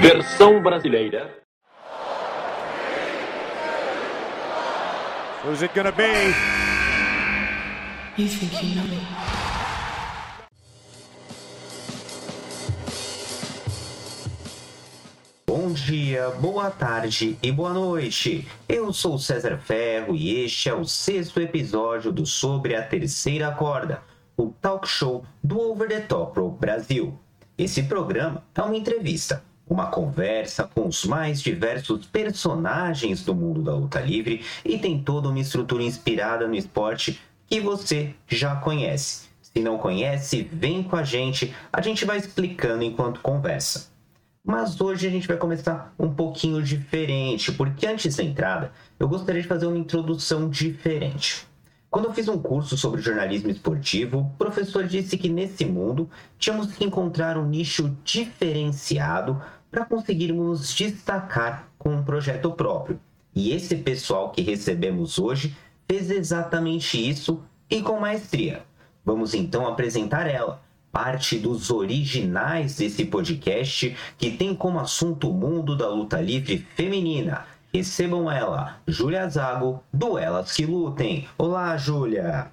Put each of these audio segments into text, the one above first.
Versão brasileira. Who's it gonna be? You think you know me? Bom dia, boa tarde e boa noite. Eu sou César Ferro e este é o sexto episódio do Sobre a Terceira Corda, o talk show do Over the Top Pro Brasil. Esse programa é uma entrevista, uma conversa com os mais diversos personagens do mundo da luta livre e tem toda uma estrutura inspirada no esporte que você já conhece. Se não conhece, vem com a gente, a gente vai explicando enquanto conversa. Mas hoje a gente vai começar um pouquinho diferente, porque antes da entrada eu gostaria de fazer uma introdução diferente. Quando eu fiz um curso sobre jornalismo esportivo, o professor disse que nesse mundo tínhamos que encontrar um nicho diferenciado para conseguirmos nos destacar com um projeto próprio. E esse pessoal que recebemos hoje fez exatamente isso e com maestria. Vamos então apresentar ela, parte dos originais desse podcast que tem como assunto o mundo da luta livre feminina. Recebam ela, Júlia Zago, do Elas Que Lutem. Olá, Júlia!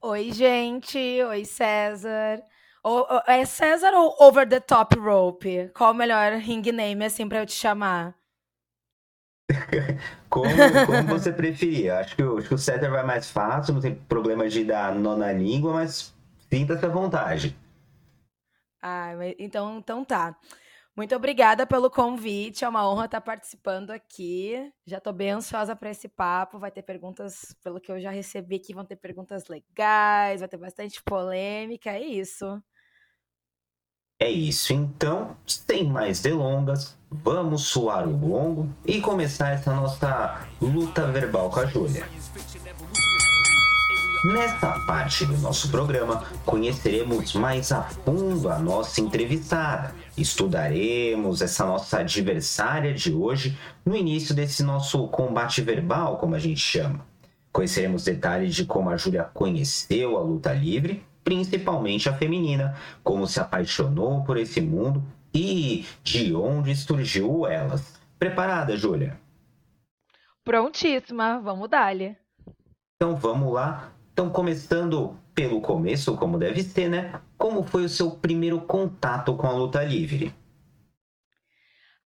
Oi, gente. Oi, César. O- o- é César ou Over the Top Rope? Qual o melhor ring name, assim, pra eu te chamar? Como, como você preferir. Acho que, o- acho que o César vai mais fácil, não tem problema de dar nó na língua, mas sinta-se à vontade. Ah, então, então tá. Muito obrigada pelo convite. É uma honra estar participando aqui. Já tô bem ansiosa para esse papo. Vai ter perguntas, pelo que eu já recebi aqui, vão ter perguntas legais, vai ter bastante polêmica. É isso. É isso, então, sem mais delongas, vamos suar o longo e começar essa nossa luta verbal com a Júlia. Nesta parte do nosso programa, conheceremos mais a fundo a nossa entrevistada. Estudaremos essa nossa adversária de hoje no início desse nosso combate verbal, como a gente chama. Conheceremos detalhes de como a Júlia conheceu a luta livre, principalmente a feminina, como se apaixonou por esse mundo e de onde surgiu elas. Preparada, Júlia? Prontíssima. Vamos dar-lhe. Então vamos lá. Então, começando pelo começo, como deve ser, né? Como foi o seu primeiro contato com a luta livre?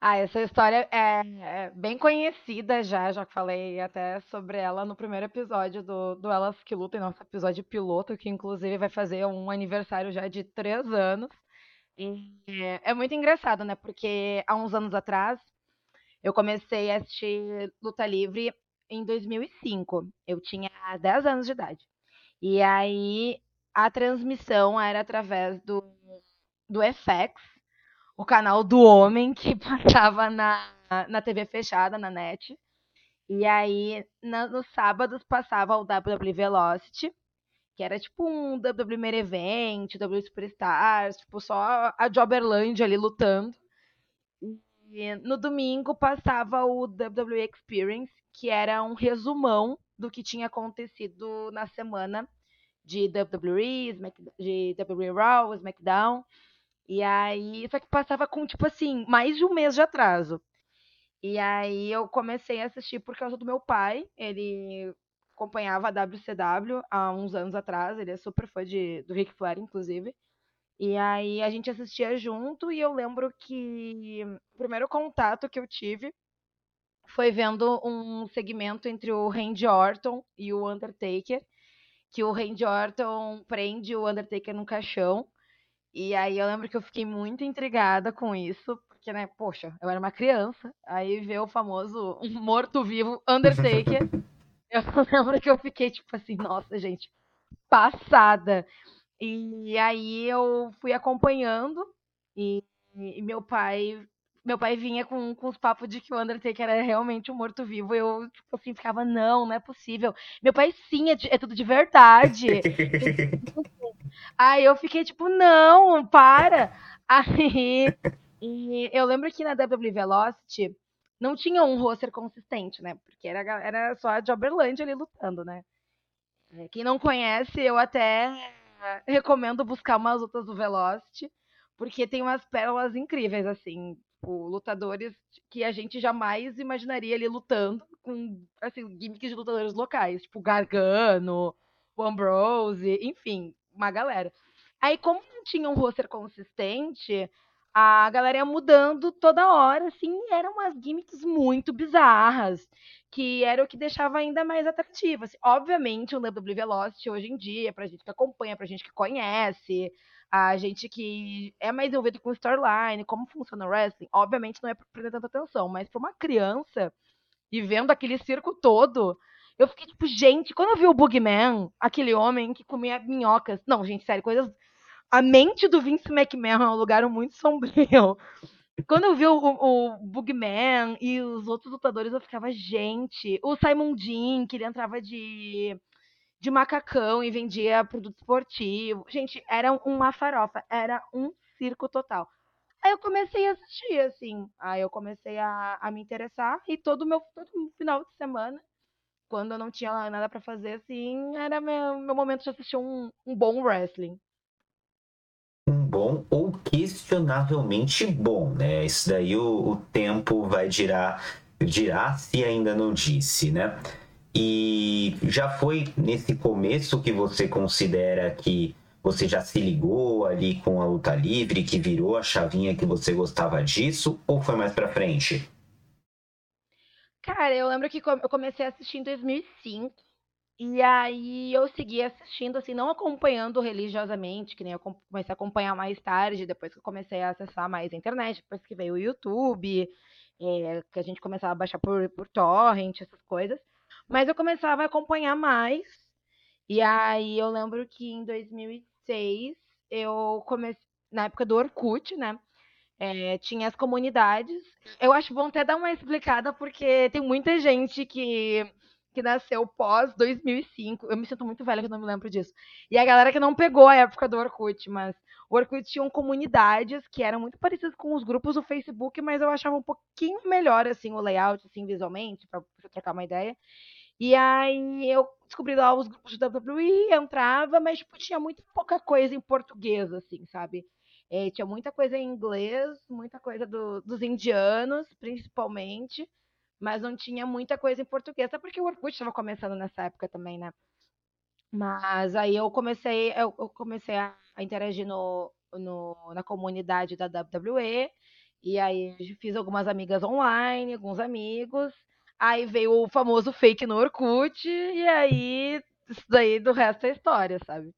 Ah, essa história é, é bem conhecida já, já falei até sobre ela no primeiro episódio do, do Elas Que Lutem, nosso episódio piloto, que inclusive vai fazer um aniversário já de três anos. E é, é muito engraçado, né? Porque há uns anos atrás eu comecei a assistir Luta Livre em 2005. Eu tinha 10 anos de idade. E aí a transmissão era através do, do FX, o canal do homem que passava na, na TV fechada, na net. E aí, na- nos sábados, passava o WWE Velocity, que era tipo um WWE Main Event, WWE Superstars, tipo só a Jobberland ali lutando. E no domingo passava o WWE Experience, que era um resumão do que tinha acontecido na semana de WWE, de WWE Raw, SmackDown. E aí, só que passava com, tipo assim, mais de um mês de atraso. E aí eu comecei a assistir por causa do meu pai. Ele acompanhava a WCW há uns anos atrás. Ele é super fã de, do Ric Flair, inclusive. E aí a gente assistia junto e eu lembro que o primeiro contato que eu tive foi vendo um segmento entre o Randy Orton e o Undertaker, que o Randy Orton prende o Undertaker num caixão. E aí eu lembro que eu fiquei muito intrigada com isso, porque, né, poxa, eu era uma criança, aí ver o famoso morto-vivo Undertaker, eu lembro que eu fiquei tipo assim, nossa, gente, passada. E aí eu fui acompanhando e, e meu pai meu pai vinha com, com os papos de que o Undertaker era realmente um morto-vivo. Eu, tipo assim, ficava, não, não é possível. Meu pai, sim, é, de- é tudo de verdade. Aí eu fiquei tipo, não, para. Aí eu lembro que na WWE Velocity não tinha um roster consistente, né? Porque era, era só a Jobberland ali lutando, né? É, Quem não conhece, eu até recomendo buscar umas lutas do Velocity, porque tem umas pérolas incríveis, assim. Tipo, lutadores que a gente jamais imaginaria ali lutando com, assim, gimmicks de lutadores locais. Tipo, Gargano, o Ambrose, enfim, uma galera. Aí, como não tinha um roster consistente, a galera ia mudando toda hora, assim, eram umas gimmicks muito bizarras, que era o que deixava ainda mais atrativo. Assim, obviamente, o WWE Velocity hoje em dia, pra gente que acompanha, pra gente que conhece, a gente que é mais envolvido com storyline, como funciona o wrestling, obviamente não é pra prender tanta atenção, mas pra uma criança, e vendo aquele circo todo, eu fiquei tipo, gente, quando eu vi o Boogeyman, aquele homem que comia minhocas, não, gente, sério, coisas a mente do Vince McMahon é um lugar muito sombrio. Quando eu vi o, o, Bugman e os outros lutadores, eu ficava, gente. O Simon Dean, que ele entrava de, de macacão e vendia produto esportivo. Gente, era uma farofa, era um circo total. Aí eu comecei a assistir, assim. Aí eu comecei a, a me interessar. E todo meu todo final de semana, quando eu não tinha nada para fazer, assim, era meu, meu momento de assistir um, um bom wrestling um bom ou questionavelmente bom, né? Isso daí o, o tempo vai dirá, dirá se ainda não disse, né? E já foi nesse começo que você considera que você já se ligou ali com a luta livre, que virou a chavinha que você gostava disso, ou foi mais pra frente? Cara, eu lembro que eu comecei a assistir em 2005. E aí eu segui assistindo, assim, não acompanhando religiosamente, que nem eu comecei a acompanhar mais tarde, depois que eu comecei a acessar mais a internet, depois que veio o YouTube, é, que a gente começava a baixar por, por torrent, essas coisas. Mas eu começava a acompanhar mais. E aí eu lembro que em 2006 eu comecei, na época do Orkut, né? É, tinha as comunidades. Eu acho bom até dar uma explicada, porque tem muita gente que que nasceu pós 2005. Eu me sinto muito velha que não me lembro disso. E a galera que não pegou a época do Orkut, mas o Orkut tinha comunidades que eram muito parecidas com os grupos do Facebook, mas eu achava um pouquinho melhor assim o layout assim visualmente para trocar uma ideia. E aí eu descobri lá os grupos de WWE, entrava, mas tipo, tinha muito pouca coisa em português assim, sabe? É, tinha muita coisa em inglês, muita coisa do, dos indianos, principalmente mas não tinha muita coisa em português, até porque o Orkut estava começando nessa época também, né? Mas aí eu comecei, eu, comecei a, interagir no, no, na comunidade da WWE, e aí fiz algumas amigas online, alguns amigos, aí veio o famoso fake no Orkut, e aí isso daí do resto é história, sabe?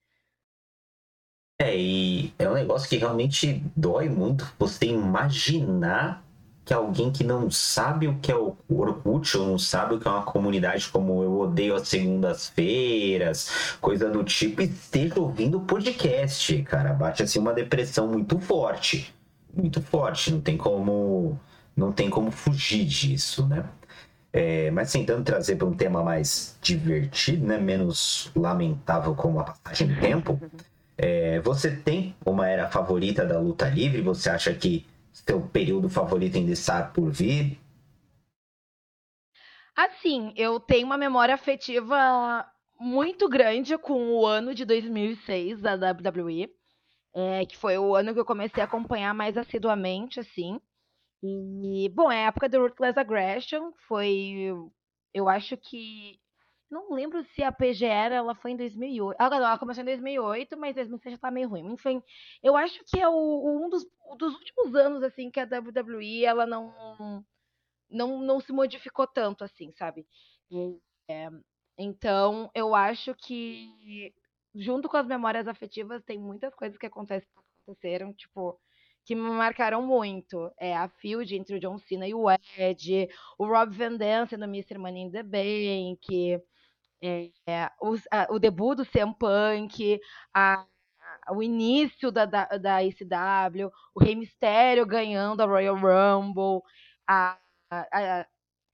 É, e é um negócio que realmente dói muito você imaginar que alguém que não sabe o que é o Orkut ou não sabe o que é uma comunidade como eu odeio as segundas-feiras, coisa do tipo, esteja ouvindo podcast, cara. Bate assim uma depressão muito forte. Muito forte, não tem como. Não tem como fugir disso, né? É, mas tentando trazer para um tema mais divertido, né? menos lamentável como a passagem do tempo. É, você tem uma era favorita da luta livre? Você acha que seu período favorito ainda está por vir? Assim, eu tenho uma memória afetiva muito grande com o ano de 2006 da WWE, é, que foi o ano que eu comecei a acompanhar mais assiduamente, assim. E, bom, é a época do Ruthless Aggression, foi, eu acho que não lembro se a PGR ela foi em 2008. Ah, ela começou em 2008, mas 2006 já tá meio ruim. Enfim, eu acho que é o, um dos, dos últimos anos assim que a WWE ela não não, não se modificou tanto assim, sabe? É, então, eu acho que junto com as memórias afetivas tem muitas coisas que aconteceram, tipo, que me marcaram muito. É a feud entre o John Cena e o Edge, o Rob Van Dam sendo Mr. Money in the Bank, é, o, a, o, debut do CM Punk, a, a, o início da, da, da o Rei Mistério ganhando a Royal Rumble, a, a,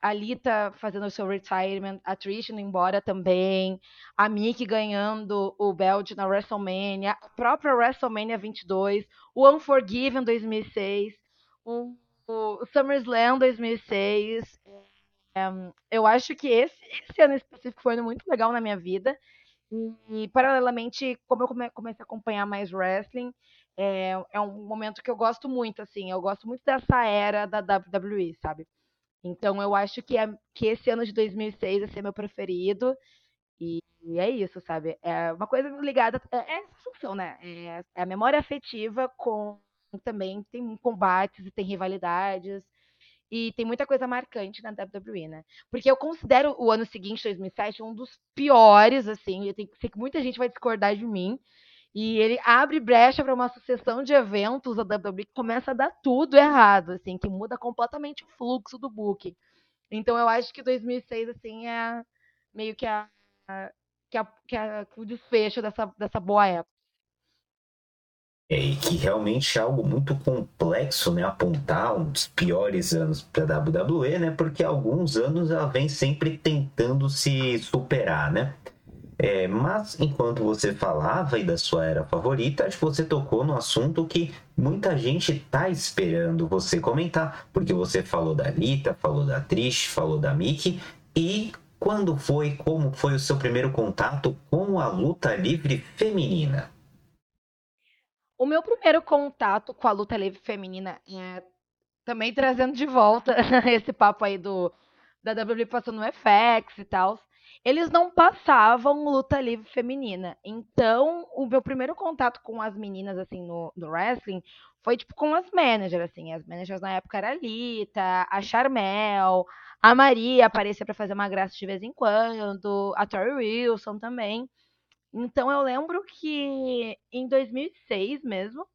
a Lita fazendo o seu retirement, a Trish indo embora também, a Mick ganhando o belt na WrestleMania, a própria WrestleMania 22, o Unforgiven 2006, o, o SummerSlam 2006, eu acho que esse, esse ano específico foi muito legal na minha vida. E, e paralelamente, como eu come, comecei a acompanhar mais wrestling, é, é um momento que eu gosto muito, assim. Eu gosto muito dessa era da WWE, sabe? Então eu acho que, é, que esse ano de 2006 vai ser meu preferido. E, e é isso, sabe? É uma coisa ligada. É, é essa função, né? É, é a memória afetiva com. Também tem combates e tem rivalidades. E tem muita coisa marcante na WWE, né? Porque eu considero o ano seguinte, 2007, um dos piores, assim. Eu tenho, sei que muita gente vai discordar de mim. E ele abre brecha para uma sucessão de eventos da WWE que começa a dar tudo errado, assim, que muda completamente o fluxo do booking. Então eu acho que 2006, assim, é meio que a, a que, a, que a, o desfecho dessa, dessa boa época. É, e que realmente é algo muito complexo, né? Apontar um dos piores anos para a WWE, né? Porque há alguns anos ela vem sempre tentando se superar, né? É, mas enquanto você falava aí da sua era favorita, acho que você tocou no assunto que muita gente está esperando você comentar, porque você falou da Lita, falou da Trish, falou da Mickey, e quando foi, como foi o seu primeiro contato com a luta livre feminina? O meu primeiro contato com a luta livre feminina é também trazendo de volta esse papo aí do da WWE passando no FX e tal eles não passavam luta livre feminina. Então, o meu primeiro contato com as meninas, assim, no, no wrestling, foi, tipo, com as managers, assim. As managers na época era a Lita, a Charmel, a Maria aparecia para fazer uma graça de vez em quando, a Tori Wilson também. Então, eu lembro que em 2006 mesmo,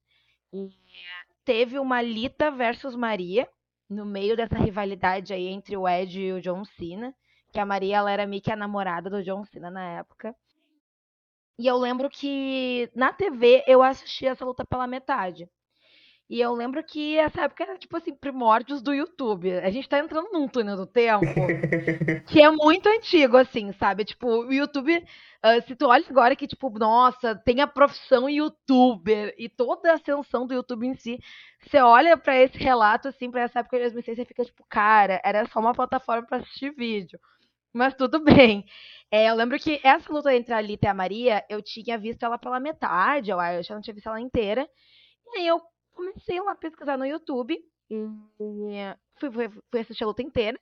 teve uma Lita versus Maria, no meio dessa rivalidade aí entre o Ed e o John Cena que a Maria ela era meio que a namorada do John Cena na época. E eu lembro que na TV eu assisti essa luta pela metade. E eu lembro que essa época era tipo assim, primórdios do YouTube. A gente tá entrando num túnel do tempo que é muito antigo, assim, sabe? Tipo, o YouTube, uh, se tu olha agora que, tipo, nossa, tem a profissão youtuber e toda a ascensão do YouTube em si, você olha para esse relato, assim, pra essa época de 2006, você fica tipo, cara, era só uma plataforma para assistir vídeo. Mas tudo bem. É, eu lembro que essa luta entre a Alita e a Maria, eu tinha visto ela pela metade, eu acho, eu não tinha visto ela inteira. E aí eu comecei lá a pesquisar no YouTube e fui, fui, fui assistir a luta inteira.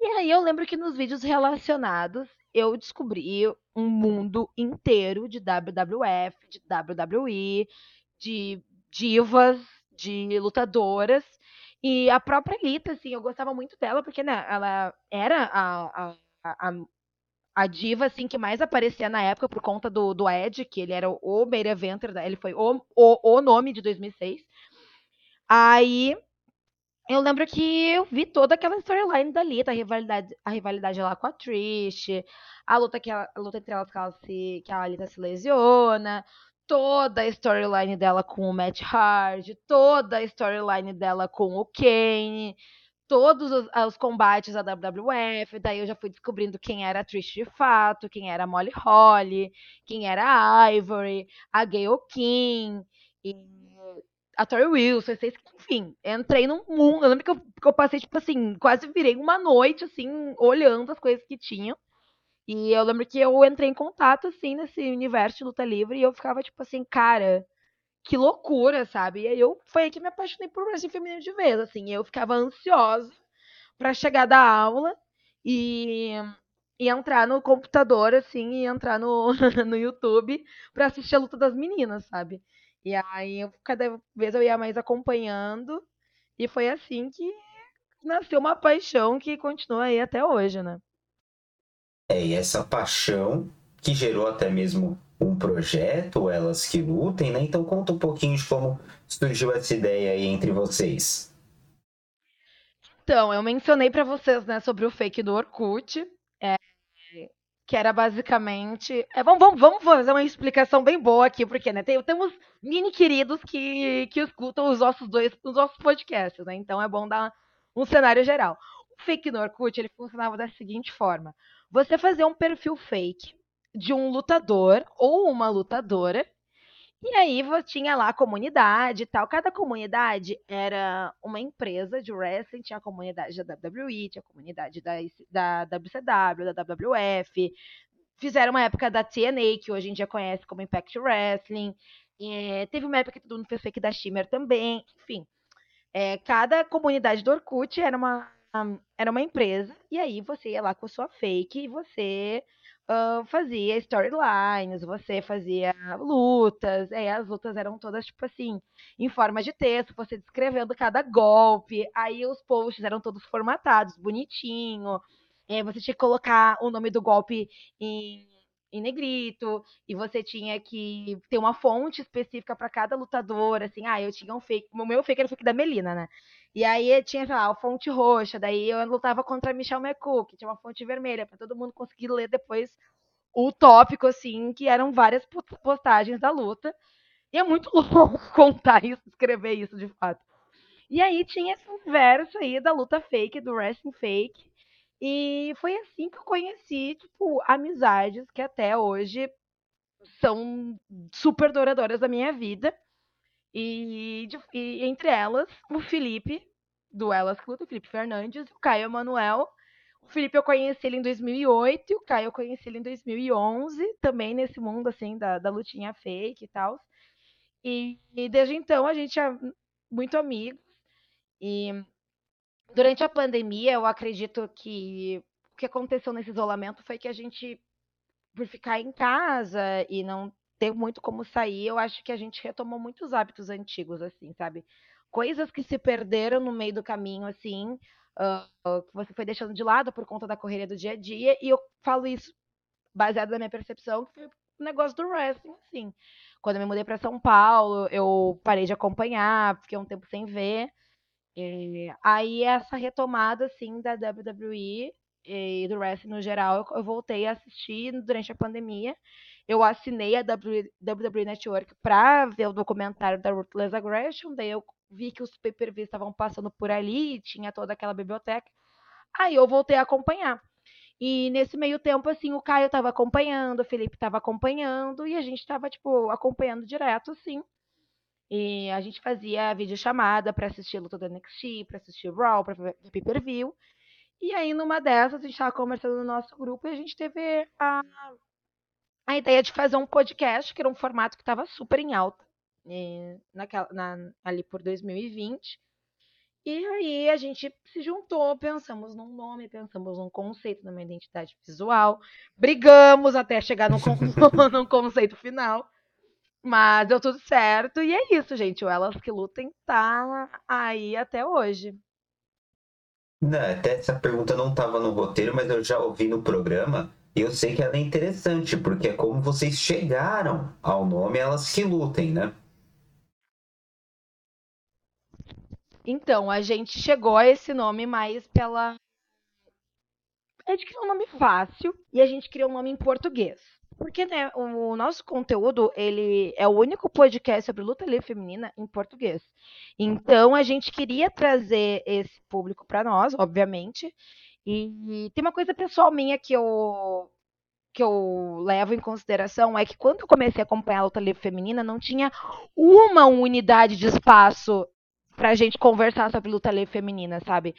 E aí eu lembro que nos vídeos relacionados eu descobri um mundo inteiro de WWF, de WWE, de divas, de lutadoras. E a própria Lita, assim, eu gostava muito dela, porque, né, ela era a, a, a, a diva, assim, que mais aparecia na época por conta do, do Ed, que ele era o main eventer, ele foi o, o, o nome de 2006. Aí, eu lembro que eu vi toda aquela storyline da Lita, a rivalidade, a rivalidade lá com a Trish, a luta, que a, a luta entre elas que, ela se, que a Lita se lesiona, toda a storyline dela com o Matt Hardy, toda a storyline dela com o Kane, todos os, os, combates da WWF, daí eu já fui descobrindo quem era a Trish de fato, quem era a Molly Holly, quem era a Ivory, a Gayle King, e a Tori Wilson, enfim, entrei num mundo, eu lembro que eu, que eu passei, tipo assim, quase virei uma noite, assim, olhando as coisas que tinham, e eu lembro que eu entrei em contato, assim, nesse universo de luta livre e eu ficava, tipo assim, cara, que loucura, sabe? E aí eu foi aí que me apaixonei por wrestling feminino de vez, assim. Eu ficava ansiosa para chegar da aula e, e entrar no computador, assim, e entrar no, no YouTube para assistir a luta das meninas, sabe? E aí, eu, cada vez eu ia mais acompanhando, e foi assim que nasceu uma paixão que continua aí até hoje, né? É, e essa paixão que gerou até mesmo um projeto, elas que lutem, né? Então conta um pouquinho de como surgiu essa ideia aí entre vocês. Então, eu mencionei para vocês, né, sobre o fake do Orkut, é, que era basicamente. É, vamos, vamos, fazer uma explicação bem boa aqui, porque né, tem, temos mini queridos que, que escutam os nossos dois os nossos podcasts, né? Então é bom dar um cenário geral. O fake no Orkut ele funcionava da seguinte forma: você fazer um perfil fake de um lutador ou uma lutadora. E aí tinha lá a comunidade e tal. Cada comunidade era uma empresa de wrestling, tinha a comunidade da WWE, tinha a comunidade da, da WCW, da WWF. Fizeram uma época da TNA, que hoje em dia conhece como Impact Wrestling. É, teve uma época que todo mundo fez fake da Shimmer também. Enfim, é, cada comunidade do Orkut era uma, era uma empresa. E aí você ia lá com a sua fake e você fazia storylines, você fazia lutas. Aí as lutas eram todas, tipo assim, em forma de texto, você descrevendo cada golpe. Aí os posts eram todos formatados, bonitinho. É, você tinha que colocar o nome do golpe em em negrito, e você tinha que ter uma fonte específica para cada lutador, assim, ah, eu tinha um fake, o meu fake era o fake da Melina, né? E aí tinha, sei lá, a fonte roxa, daí eu lutava contra a Michelle McCook, tinha uma fonte vermelha, para todo mundo conseguir ler depois o tópico, assim, que eram várias postagens da luta. E é muito louco contar isso, escrever isso de fato. E aí tinha esse verso aí da luta fake, do wrestling fake, e foi assim que eu conheci, tipo, amizades que até hoje são super duradouras da minha vida. E, e entre elas, o Felipe, do Elas Clube, o Felipe Fernandes, o Caio Emanuel. O Felipe eu conheci ele em 2008 e o Caio eu conheci ele em 2011, também nesse mundo, assim, da, da lutinha fake e tal. E, e desde então a gente é muito amigos. E Durante a pandemia, eu acredito que o que aconteceu nesse isolamento foi que a gente, por ficar em casa e não ter muito como sair, eu acho que a gente retomou muitos hábitos antigos, assim, sabe? Coisas que se perderam no meio do caminho, assim, uh, que você foi deixando de lado por conta da correria do dia a dia, e eu falo isso baseado na minha percepção, que foi o negócio do wrestling, assim. Quando eu me mudei para São Paulo, eu parei de acompanhar, fiquei um tempo sem ver. É, aí essa retomada assim da WWE e do wrestling no geral, eu, voltei a assistir durante a pandemia. Eu assinei a WWE Network para ver o documentário da Ruthless Aggression, daí eu vi que os pay-per-views estavam passando por ali, tinha toda aquela biblioteca. Aí eu voltei a acompanhar. E nesse meio tempo, assim, o Caio estava acompanhando, o Felipe estava acompanhando, e a gente estava, tipo, acompanhando direto, assim. E a gente fazia videochamada para assistir a luta do NXT, para assistir Raw, para ver pay-per-view. E aí, numa dessas, a gente estava conversando no nosso grupo e a gente teve a, a ideia de fazer um podcast, que era um formato que estava super em alta e, naquela, na, ali por 2020. E aí a gente se juntou, pensamos num nome, pensamos num conceito, numa identidade visual, brigamos até chegar num, num conceito final. Mas deu tudo certo. E é isso, gente. O Elas que Lutem tá aí até hoje. Não, até essa pergunta não estava no roteiro, mas eu já ouvi no programa. E eu sei que ela é interessante, porque é como vocês chegaram ao nome Elas que Lutem, né? Então, a gente chegou a esse nome mais pela. A gente criou um nome fácil e a gente criou um nome em português. Porque, né, o nosso conteúdo, ele é o único podcast sobre luta livre feminina em português. Então, a gente queria trazer esse público para nós, obviamente. E tem uma coisa pessoal minha que eu que eu levo em consideração é que quando eu comecei a acompanhar a luta livre feminina, não tinha uma unidade de espaço pra gente conversar sobre luta livre feminina, sabe?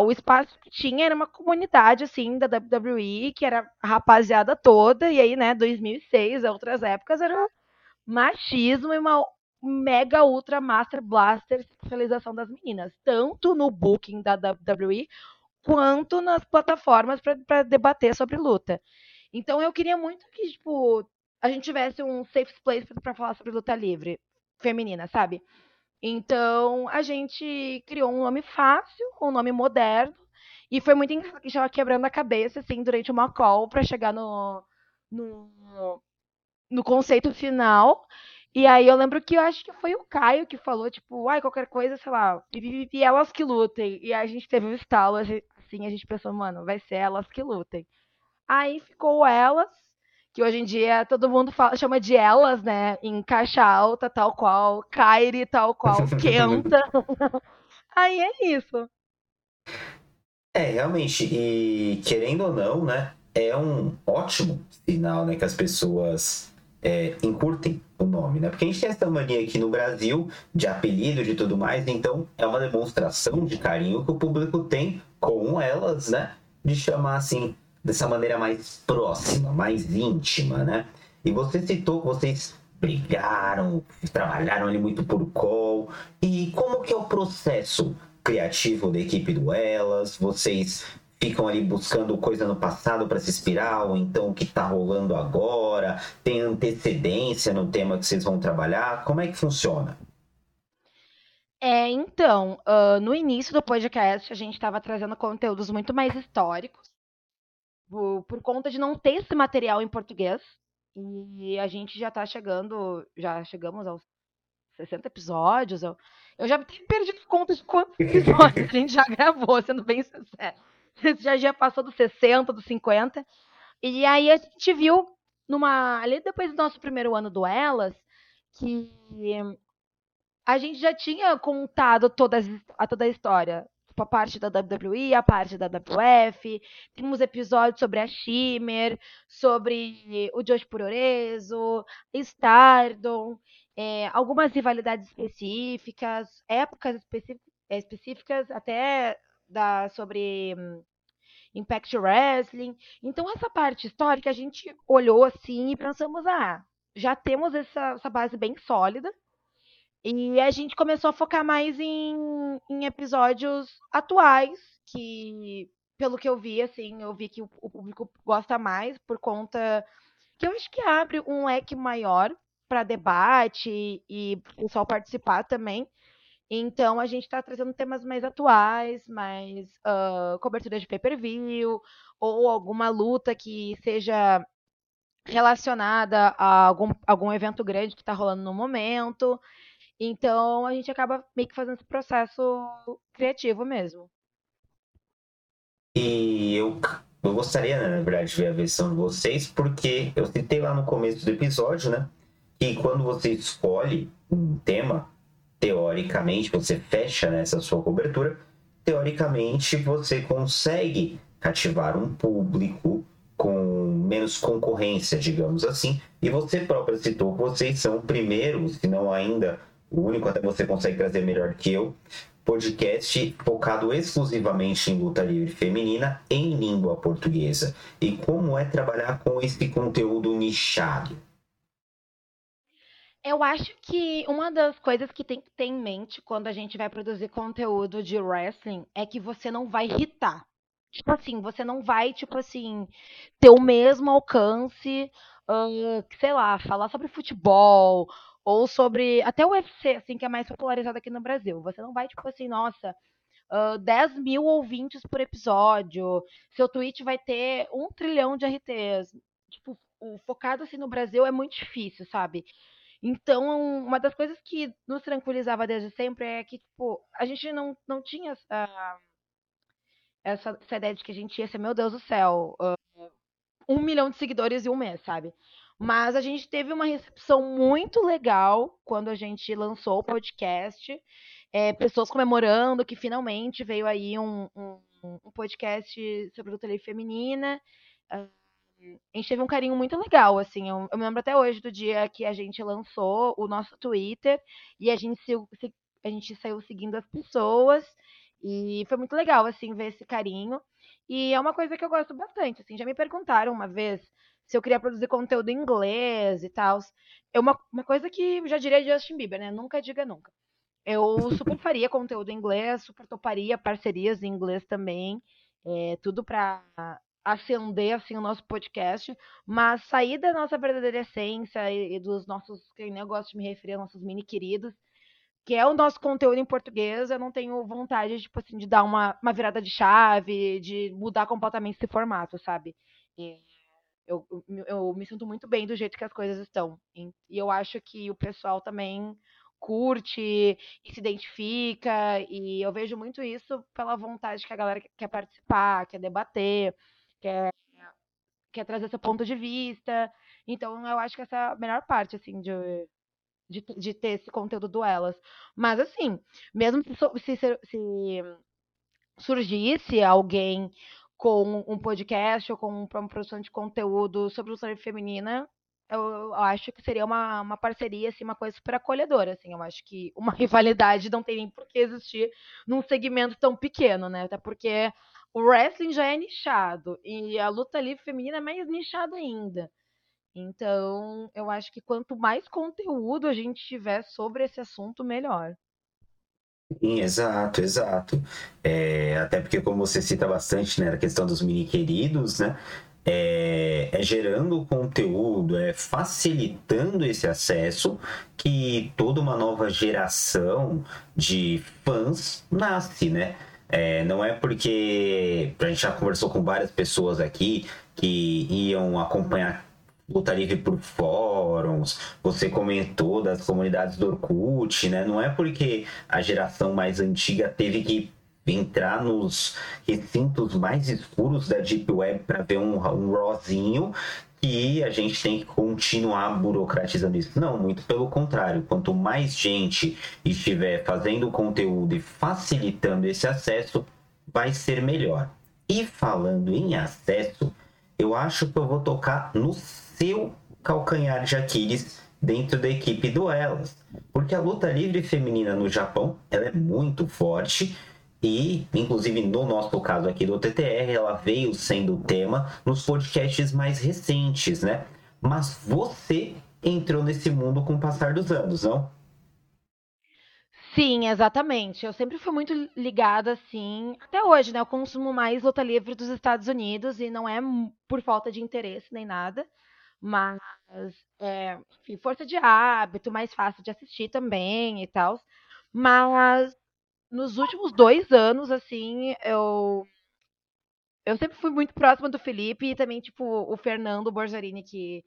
O espaço que tinha era uma comunidade, assim, da WWE, que era a rapaziada toda, e aí, né, 2006, outras épocas, era machismo e uma mega ultra master blaster sexualização das meninas, tanto no booking da WWE quanto nas plataformas para debater sobre luta. Então eu queria muito que, tipo, a gente tivesse um safe place para falar sobre luta livre feminina, sabe? Então, a gente criou um nome fácil, um nome moderno, e foi muito engraçado que estava quebrando a cabeça, assim, durante uma call para chegar no, no, no conceito final. E aí eu lembro que eu acho que foi o Caio que falou, tipo, ai, qualquer coisa, sei lá, e elas que lutem. E a gente teve um estalo, assim, a gente pensou, mano, vai ser elas que lutem. Aí ficou elas, que hoje em dia todo mundo fala, chama de elas, né? Em caixa alta, tal qual, Kairi, tal qual, Kenta. Aí é isso. É, realmente, e querendo ou não, né? É um ótimo sinal, né? Que as pessoas é, encurtem o nome, né? Porque a gente tem essa mania aqui no Brasil de apelido de tudo mais, então é uma demonstração de carinho que o público tem com elas, né? De chamar assim, dessa maneira mais próxima, mais íntima, né? E você citou que vocês brigaram, trabalharam ali muito por call. E como que é o processo criativo da equipe do Elas? Vocês ficam ali buscando coisa no passado para se inspirar, ou então o que está rolando agora? Tem antecedência no tema que vocês vão trabalhar? Como é que funciona? É, então, uh, no início do podcast a gente estava trazendo conteúdos muito mais históricos, por, por, conta de não ter esse material em português. E a gente já está chegando, já chegamos aos 60 episódios. Eu, eu já tenho perdido conta de quantos episódios a gente já gravou, sendo bem sincero. Já, já passou dos 60, dos 50. E aí a gente viu numa. Ali depois do nosso primeiro ano do Elas, que a gente já tinha contado toda a, toda a história. Tipo, a parte da WWE, a parte da WF. Temos episódios sobre a Shimmer, sobre o Josh Puroreso, Stardom, é, algumas rivalidades específicas, épocas específicas, até da, sobre hum, Impact Wrestling. Então, essa parte histórica a gente olhou assim e pensamos: ah, já temos essa, essa base bem sólida. E a gente começou a focar mais em, em episódios atuais, que, pelo que eu vi, assim, eu vi que o, o público gosta mais por conta que eu acho que abre um leque maior para debate e o pessoal participar também. Então a gente está trazendo temas mais atuais, mais uh, cobertura de pay-per-view, ou alguma luta que seja relacionada a algum, algum evento grande que está rolando no momento. Então a gente acaba meio que fazendo esse processo criativo mesmo. E eu, eu gostaria, né, na verdade, de ver a versão de vocês, porque eu citei lá no começo do episódio, né? Que quando você escolhe um tema, teoricamente, você fecha né, sua cobertura, teoricamente você consegue cativar um público com menos concorrência, digamos assim. E você próprio citou que vocês são o primeiro, se não ainda o único até você consegue trazer melhor que eu, podcast focado exclusivamente em luta livre feminina em língua portuguesa. E como é trabalhar com esse conteúdo nichado? Eu acho que uma das coisas que tem que ter em mente quando a gente vai produzir conteúdo de wrestling é que você não vai irritar. Tipo assim, você não vai, tipo assim, ter o mesmo alcance, uh, sei lá, falar sobre futebol ou sobre até o UFC, assim, que é mais popularizado aqui no Brasil. Você não vai, tipo assim, nossa, uh, 10 mil ouvintes por episódio, seu tweet vai ter um trilhão de RTs. Tipo, o focado assim no Brasil é muito difícil, sabe? Então, uma das coisas que nos tranquilizava desde sempre é que, tipo, a gente não, não tinha essa, essa, essa ideia de que a gente ia ser, meu Deus do céu, uh, um milhão de seguidores em um mês, sabe? Mas a gente teve uma recepção muito legal quando a gente lançou o podcast. É, pessoas comemorando que finalmente veio aí um, um, um podcast sobre luta livre feminina. A gente teve um carinho muito legal, assim. Eu, eu, me lembro até hoje do dia que a gente lançou o nosso Twitter e a gente, se, a gente saiu seguindo as pessoas. E foi muito legal, assim, ver esse carinho. E é uma coisa que eu gosto bastante, assim. Já me perguntaram uma vez se eu queria produzir conteúdo em inglês e tal. É uma, uma coisa que já diria Justin Bieber, né? Nunca diga nunca. Eu super faria conteúdo em inglês, super toparia parcerias em inglês também. É, tudo para acender assim o nosso podcast, mas sair da nossa verdadeira essência e, e dos nossos, que eu gosto de me referir aos nossos mini queridos, que é o nosso conteúdo em português, eu não tenho vontade tipo assim de dar uma, uma virada de chave, de mudar completamente esse formato, sabe? E, eu, eu, me sinto muito bem do jeito que as coisas estão. E eu acho que o pessoal também curte e se identifica, e eu vejo muito isso pela vontade que a galera quer participar, quer debater, quer, quer trazer seu ponto de vista. Então, eu acho que essa é a melhor parte, assim, de, de, de ter esse conteúdo do Elas. Mas, assim, mesmo se, se, se surgisse alguém com um podcast ou com uma produção de conteúdo sobre luta feminina, eu, acho que seria uma, uma parceria, assim, uma coisa super acolhedora, assim. Eu acho que uma rivalidade não tem nem por que existir num segmento tão pequeno, né? Até porque o wrestling já é nichado e a luta livre feminina é mais nichada ainda. Então, eu acho que quanto mais conteúdo a gente tiver sobre esse assunto, melhor. Sim, exato, exato. É, até porque, como você cita bastante, né, a questão dos mini queridos, né? É, é, gerando conteúdo, é facilitando esse acesso que toda uma nova geração de fãs nasce, né? É, não é porque a gente já conversou com várias pessoas aqui que iam acompanhar luta livre por fóruns, você comentou das comunidades do Orkut, né? Não é porque a geração mais antiga teve que entrar nos recintos mais escuros da Deep Web para ver um, um RAWzinho que a gente tem que continuar burocratizando isso. Não, muito pelo contrário. Quanto mais gente estiver fazendo conteúdo e facilitando esse acesso, vai ser melhor. E falando em acesso, eu acho que eu vou tocar no seu calcanhar de Aquiles dentro da equipe do Elas. Porque a luta livre feminina no Japão ela é muito forte e, inclusive, no nosso caso aqui do TTR, ela veio sendo tema nos podcasts mais recentes, né? Mas você entrou nesse mundo com o passar dos anos, não? Sim, exatamente. Eu sempre fui muito ligada, assim, até hoje, né? Eu consumo mais luta livre dos Estados Unidos e não é por falta de interesse nem nada, mas, é, enfim, força de hábito, mais fácil de assistir também e tal. Mas nos últimos dois anos, assim, eu. Eu sempre fui muito próxima do Felipe e também, tipo, o Fernando Borzarini, que,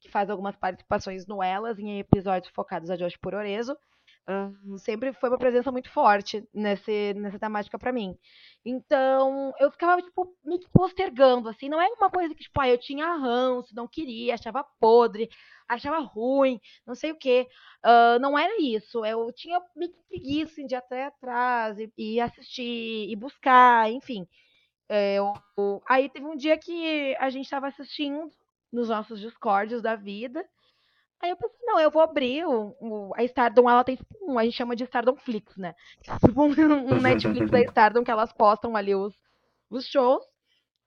que faz algumas participações no Elas, em episódios focados a Josh Pororezo. Sempre foi uma presença muito forte nesse, nessa temática para mim. Então, eu ficava, tipo, me postergando, assim. Não é uma coisa que, tipo, ah, eu tinha ranço, não queria, achava podre, achava ruim, não sei o quê. Uh, não era isso. Eu tinha que preguiça de ir até atrás e, e assistir e buscar, enfim. Eu, aí teve um dia que a gente estava assistindo nos nossos discordes da vida. Aí eu pensei, não, eu vou abrir o, o, a Stardom, ela tem tipo um, a gente chama de Stardom Flix, né? Tipo um, um Netflix da Stardom que elas postam ali os, os shows.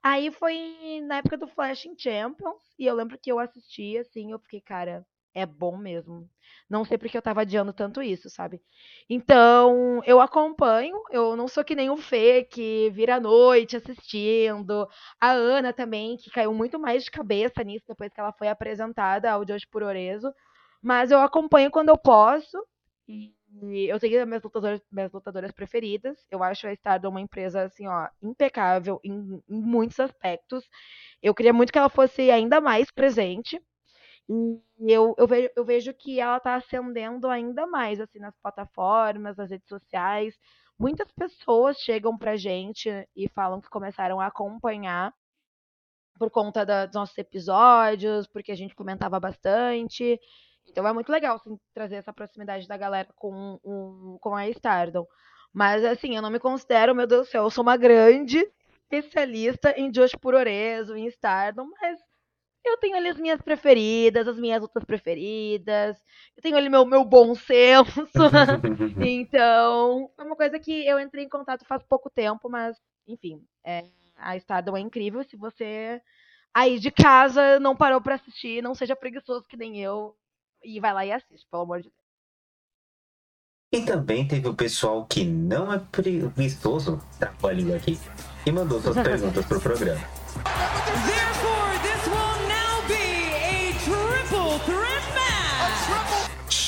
Aí foi na época do Flash in Champions, e eu lembro que eu assisti, assim, eu fiquei, cara, é bom mesmo. Não sei porque eu tava adiando tanto isso, sabe? Então, eu acompanho, eu não sou que nem o Fê, que vira à noite assistindo. A Ana também, que caiu muito mais de cabeça nisso depois que ela foi apresentada ao Josh Puroreso. Mas eu acompanho quando eu posso. E eu tenho minhas lutadoras, minhas lutadoras preferidas. Eu acho a Stardom uma empresa, assim, ó, impecável em, em muitos aspectos. Eu queria muito que ela fosse ainda mais presente. E eu, eu, vejo, eu vejo que ela está ascendendo ainda mais, assim, nas plataformas, nas redes sociais. Muitas pessoas chegam pra gente e falam que começaram a acompanhar por conta da, dos nossos episódios, porque a gente comentava bastante. Então é muito legal assim, trazer essa proximidade da galera com, um, com a Stardom. Mas assim, eu não me considero, meu Deus do céu, eu sou uma grande especialista em Josh Puroreso, em Stardom, mas eu tenho ali as minhas preferidas, as minhas outras preferidas, eu tenho ali meu, meu bom senso. então, é uma coisa que eu entrei em contato faz pouco tempo, mas, enfim, é, a Stardom é incrível. Se você aí de casa não parou para assistir, não seja preguiçoso que nem eu, e vai lá e assiste, pelo amor de Deus. E também teve o pessoal que não é preguiçoso, a língua aqui, e mandou suas perguntas pro programa.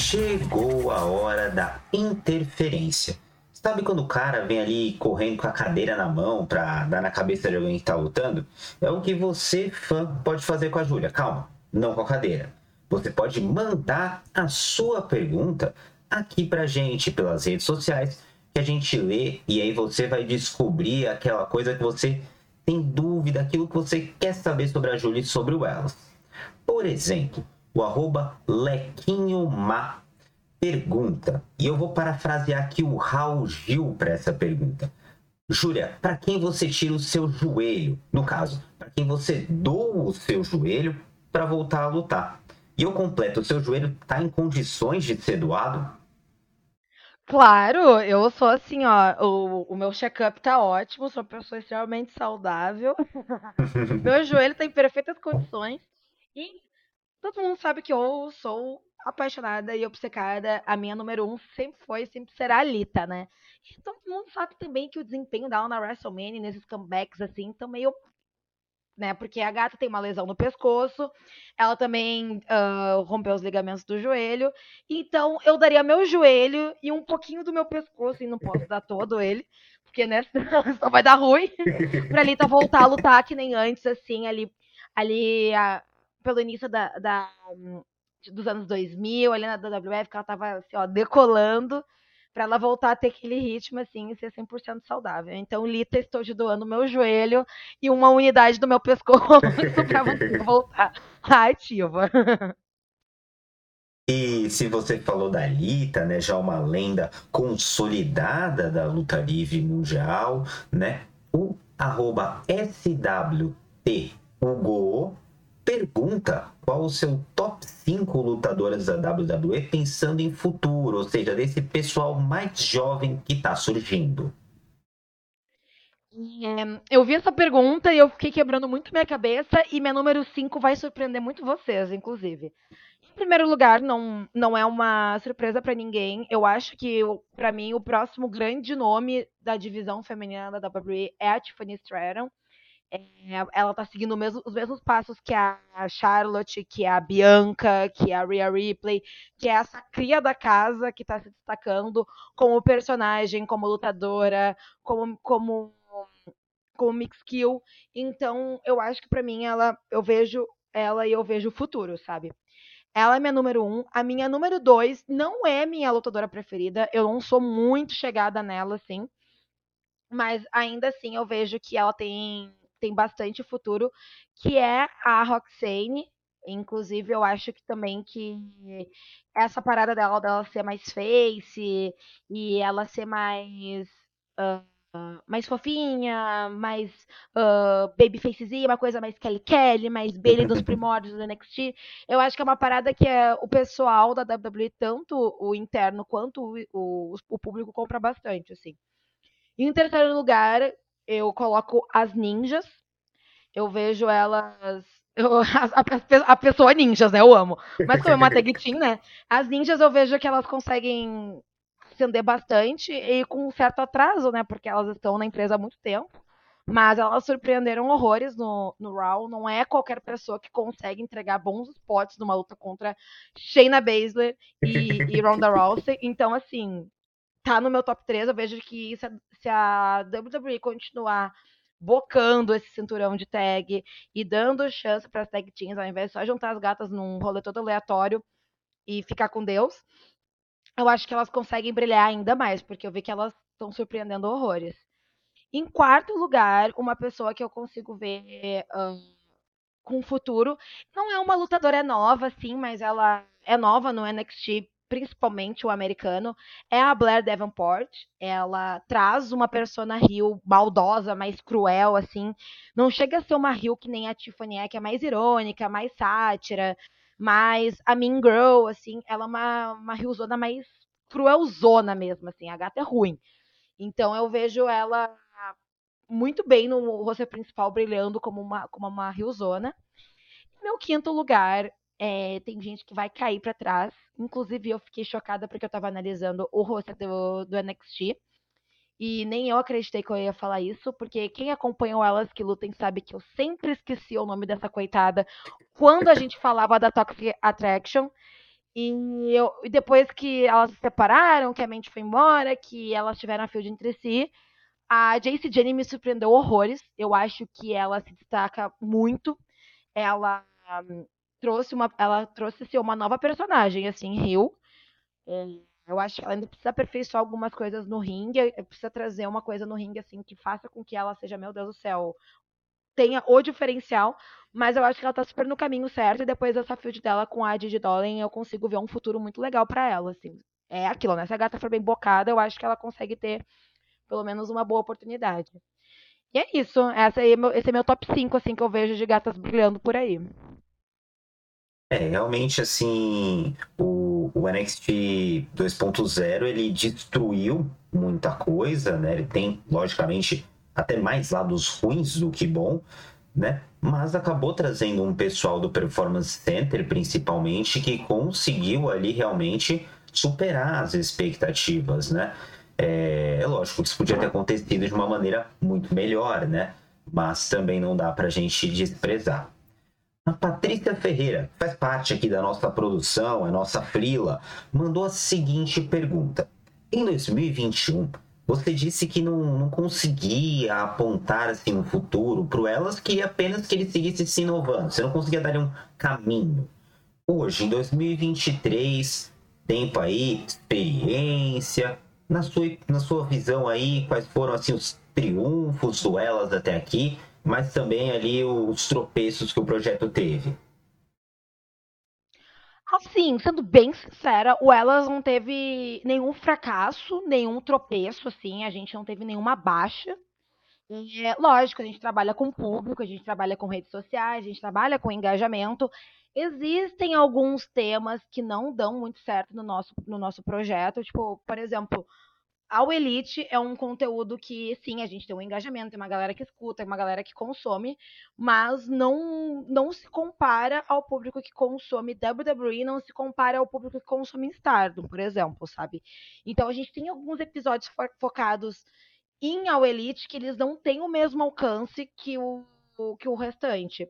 Chegou a hora da interferência. Sabe quando o cara vem ali correndo com a cadeira na mão pra dar na cabeça de alguém que tá lutando? É o que você, fã, pode fazer com a Júlia. Calma, não com a cadeira você pode mandar a sua pergunta aqui pra gente pelas redes sociais, que a gente lê e aí você vai descobrir aquela coisa que você tem dúvida, aquilo que você quer saber sobre a Júlia e sobre o Elas. Por exemplo, o arroba LequinhoMa pergunta, e eu vou parafrasear aqui o Raul Gil para essa pergunta. Júlia, para quem você tira o seu joelho? No caso, para quem você doa o seu joelho para voltar a lutar? E eu completo, o seu joelho está em condições de ser doado? Claro, eu sou assim, ó, o, o meu check-up tá ótimo, sou uma pessoa extremamente saudável. meu joelho tá em perfeitas condições. E todo mundo sabe que eu sou apaixonada e obcecada. A minha número um sempre foi, sempre será a Lita, né? E todo mundo sabe também que o desempenho dela na WrestleMania, nesses comebacks, assim, estão meio né? Porque a gata tem uma lesão no pescoço, ela também uh, rompeu os ligamentos do joelho. Então eu daria meu joelho e um pouquinho do meu pescoço, e não posso dar todo ele, porque né, só vai dar ruim, pra Lita voltar a lutar que nem antes, assim, ali, ali a, pelo início da, da, dos anos 2000, ali na WWF, que ela tava assim, ó, decolando para ela voltar a ter aquele ritmo assim e ser 100% saudável. Então, Lita, estou te doando meu joelho e uma unidade do meu pescoço para você voltar ativa. E se você falou da Lita, né, já uma lenda consolidada da luta livre mundial, né, o arroba SWT Hugo pergunta qual o seu top 5 lutadoras da WWE pensando em futuro, ou seja, desse pessoal mais jovem que está surgindo. É, eu vi essa pergunta e eu fiquei quebrando muito minha cabeça e minha número 5 vai surpreender muito vocês, inclusive. Em primeiro lugar, não, não é uma surpresa para ninguém. Eu acho que, para mim, o próximo grande nome da divisão feminina da WWE é a Tiffany Stratton. É, ela tá seguindo mesmo, os mesmos passos que a Charlotte, que a Bianca, que a Rhea Ripley, que é essa cria da casa que tá se destacando como personagem, como lutadora, como, como, como mix kill. Então, eu acho que para mim ela, eu vejo ela e eu vejo o futuro, sabe? Ela é minha número um. A minha número dois não é minha lutadora preferida. Eu não sou muito chegada nela, assim. Mas ainda assim eu vejo que ela tem tem bastante futuro, que é a Roxane. Inclusive, eu acho que também que essa parada dela, dela ser mais face e ela ser mais. Uh, uh, mais fofinha, mais uh, babyfacezinha, uma coisa mais Kelly Kelly, mais Bailey dos primórdios do NXT. Eu acho que é uma parada que é, o pessoal da WWE, tanto o interno quanto o, o, o público, compra bastante, assim. Em terceiro lugar, eu coloco as ninjas. Eu vejo elas. Eu, a, a, a, pessoa ninjas, né? Eu amo. Mas como é uma tag team, né? As ninjas eu vejo que elas conseguem ascender bastante e com um certo atraso, né? Porque elas estão na empresa há muito tempo. Mas elas surpreenderam horrores no, no Raw. Não é qualquer pessoa que consegue entregar bons spots numa luta contra Shayna Baszler e, e Ronda Rousey. Então, assim, tá no meu top 3. Eu vejo que se a, se a WWE continuar bocando esse cinturão de tag e dando chance para as tag teams, ao invés de só juntar as gatas num rolê todo aleatório e ficar com Deus, eu acho que elas conseguem brilhar ainda mais, porque eu vi que elas estão surpreendendo horrores. Em quarto lugar, uma pessoa que eu consigo ver um, com futuro, não é uma lutadora nova, assim, mas ela é nova no NXT principalmente o americano, é a Blair Davenport. Ela traz uma persona Rio maldosa, mais cruel, assim. Não chega a ser uma Rio que nem a Tiffany é, que é mais irônica, mais sátira, mas a Mean Girl, assim, ela é uma, uma Riozona mais cruelzona mesmo, assim. A gata é ruim. Então eu vejo ela muito bem no rosto principal, brilhando como uma, como uma Riozona. Meu quinto lugar é, tem gente que vai cair para trás. Inclusive, eu fiquei chocada porque eu tava analisando o rosto do, do NXT. E nem eu acreditei que eu ia falar isso, porque quem acompanhou elas que lutem sabe que eu sempre esqueci o nome dessa coitada quando a gente falava da Toxic Attraction. E, eu, e depois que elas se separaram, que a mente foi embora, que elas tiveram a field entre si, a Jace Jenny me surpreendeu horrores. Eu acho que ela se destaca muito. Ela trouxe uma, ela trouxe assim, uma nova personagem, assim, Rio. É, eu acho que ela ainda precisa aperfeiçoar algumas coisas no ringue, precisa trazer uma coisa no ringue, assim, que faça com que ela seja, meu Deus do céu, tenha o diferencial, mas eu acho que ela tá super no caminho certo, e depois dessa field dela com a Didi Dolan, eu consigo ver um futuro muito legal para ela, assim. É aquilo, né? Se a gata for bem bocada, eu acho que ela consegue ter, pelo menos, uma boa oportunidade. E é isso. Essa é esse é meu top 5, assim, que eu vejo de gatas brilhando por aí. É, realmente, assim, o, o NXT 2.0, ele destruiu muita coisa, né? Ele tem, logicamente, até mais lados ruins do que bom, né? Mas acabou trazendo um pessoal do Performance Center, principalmente, que conseguiu ali realmente superar as expectativas, né? É, é lógico que isso podia ter acontecido de uma maneira muito melhor, né? Mas também não dá para a gente desprezar. A Patrícia Ferreira, que faz parte aqui da nossa produção, é nossa frila, mandou a seguinte pergunta. Em 2021, você disse que não, não conseguia apontar assim um futuro para elas, queria apenas que ele seguisse se inovando. Você não conseguia dar um caminho. Hoje, em 2023, tempo aí, experiência, na sua, na sua visão aí, quais foram assim os triunfos do Elas até aqui mas também ali os tropeços que o projeto teve? Assim, sendo bem sincera, o Elas não teve nenhum fracasso, nenhum tropeço, assim, a gente não teve nenhuma baixa. É, lógico, a gente trabalha com público, a gente trabalha com redes sociais, a gente trabalha com engajamento. Existem alguns temas que não dão muito certo no nosso, no nosso projeto, tipo, por exemplo, ao Elite é um conteúdo que, sim, a gente tem um engajamento, tem uma galera que escuta, tem uma galera que consome, mas não, não se compara ao público que consome WWE, não se compara ao público que consome Stardom, por exemplo, sabe? Então a gente tem alguns episódios fo focados em Ao Elite que eles não têm o mesmo alcance que o, que o restante.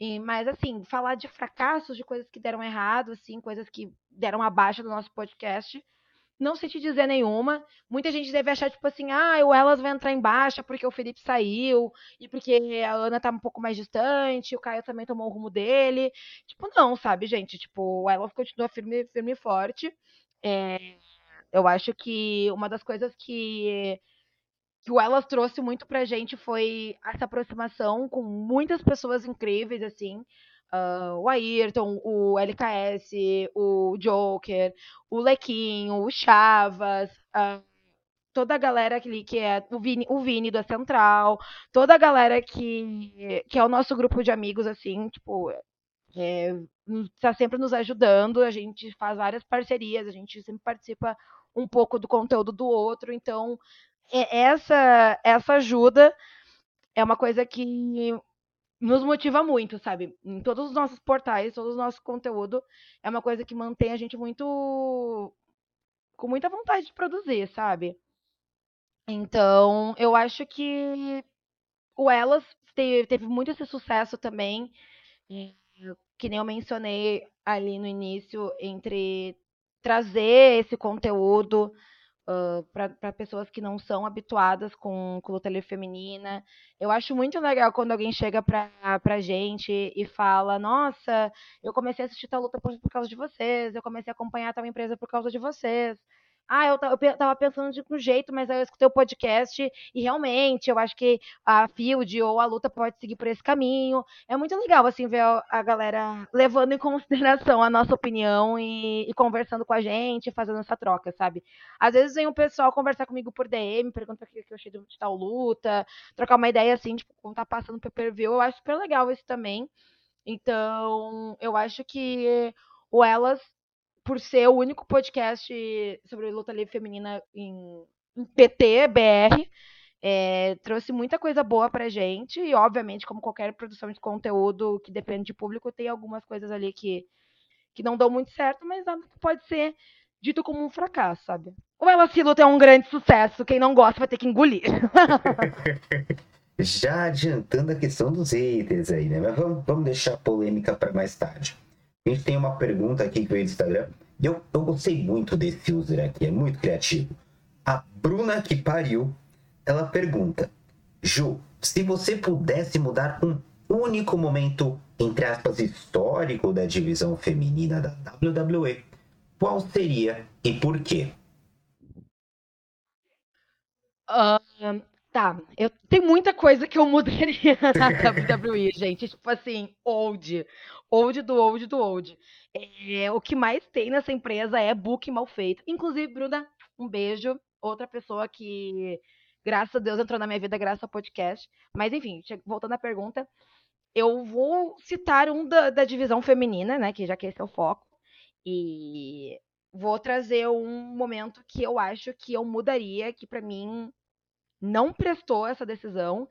E, mas, assim, falar de fracassos, de coisas que deram errado, assim, coisas que deram abaixo do nosso podcast não sei te dizer nenhuma. Muita gente deve achar, tipo assim, ah, o Elas vai entrar em baixa porque o Felipe saiu, e porque a Ana tá um pouco mais distante, o Caio também tomou o rumo dele. Tipo, não, sabe, gente? Tipo, o Elas continua firme, firme e forte. É, eu acho que uma das coisas que, que o Elas trouxe muito pra gente foi essa aproximação com muitas pessoas incríveis, assim uh, o Ayrton, o LKS, o Joker, o Lequinho, o Chavas, uh, toda a galera que, que é o Vini, o Vini da Central, toda a galera que, que é o nosso grupo de amigos, assim, tipo, é, tá sempre nos ajudando, a gente faz várias parcerias, a gente sempre participa um pouco do conteúdo do outro, então é, essa essa ajuda é uma coisa que nos motiva muito, sabe? Em todos os nossos portais, todo o nosso conteúdo, é uma coisa que mantém a gente muito. com muita vontade de produzir, sabe? Então, eu acho que o Elas teve, teve muito esse sucesso também, que nem eu mencionei ali no início, entre trazer esse conteúdo uh, para pessoas que não são habituadas com, com luta livre feminina. Eu acho muito legal quando alguém chega pra, pra gente e fala: Nossa, eu comecei a assistir tal luta por, por causa de vocês, eu comecei a acompanhar tal empresa por causa de vocês. Ah, eu, tava pensando de um jeito, mas aí eu escutei o podcast e realmente eu acho que a Field ou a luta pode seguir por esse caminho. É muito legal, assim, ver a galera levando em consideração a nossa opinião e, e conversando com a gente, fazendo essa troca, sabe? Às vezes vem o pessoal conversar comigo por DM, pergunta o que eu achei de tal luta, trocar uma ideia assim, tipo, como tá passando pro per view. Eu acho super legal isso também. Então, eu acho que o Elas por ser o único podcast sobre luta livre feminina em, em PT, BR, é, trouxe muita coisa boa pra gente. E, obviamente, como qualquer produção de conteúdo que depende de público, tem algumas coisas ali que, que não dão muito certo, mas nada que pode ser dito como um fracasso, sabe? O Ela Se Luta é um grande sucesso. Quem não gosta vai ter que engolir. Já adiantando a questão dos haters aí, né? Mas vamos, vamos deixar a polêmica para mais tarde. A gente tem uma pergunta aqui que veio do Instagram. E eu, eu gostei muito desse user aqui, é muito criativo. A Bruna que pariu, ela pergunta: Ju, se você pudesse mudar um único momento, entre aspas, histórico da divisão feminina da WWE, qual seria e por quê? Uh, Tá, eu tem muita coisa que eu mudaria na WWE, gente. Tipo assim, old. Old do old do old. É, o que mais tem nessa empresa é book mal feito. Inclusive, Bruna, um beijo. Outra pessoa que, graças a Deus, entrou na minha vida graças ao podcast. Mas, enfim, voltando à pergunta, eu vou citar um da, da divisão feminina, né? Que já que esse é o foco. E vou trazer um momento que eu acho que eu mudaria, que para mim não prestou essa decisão,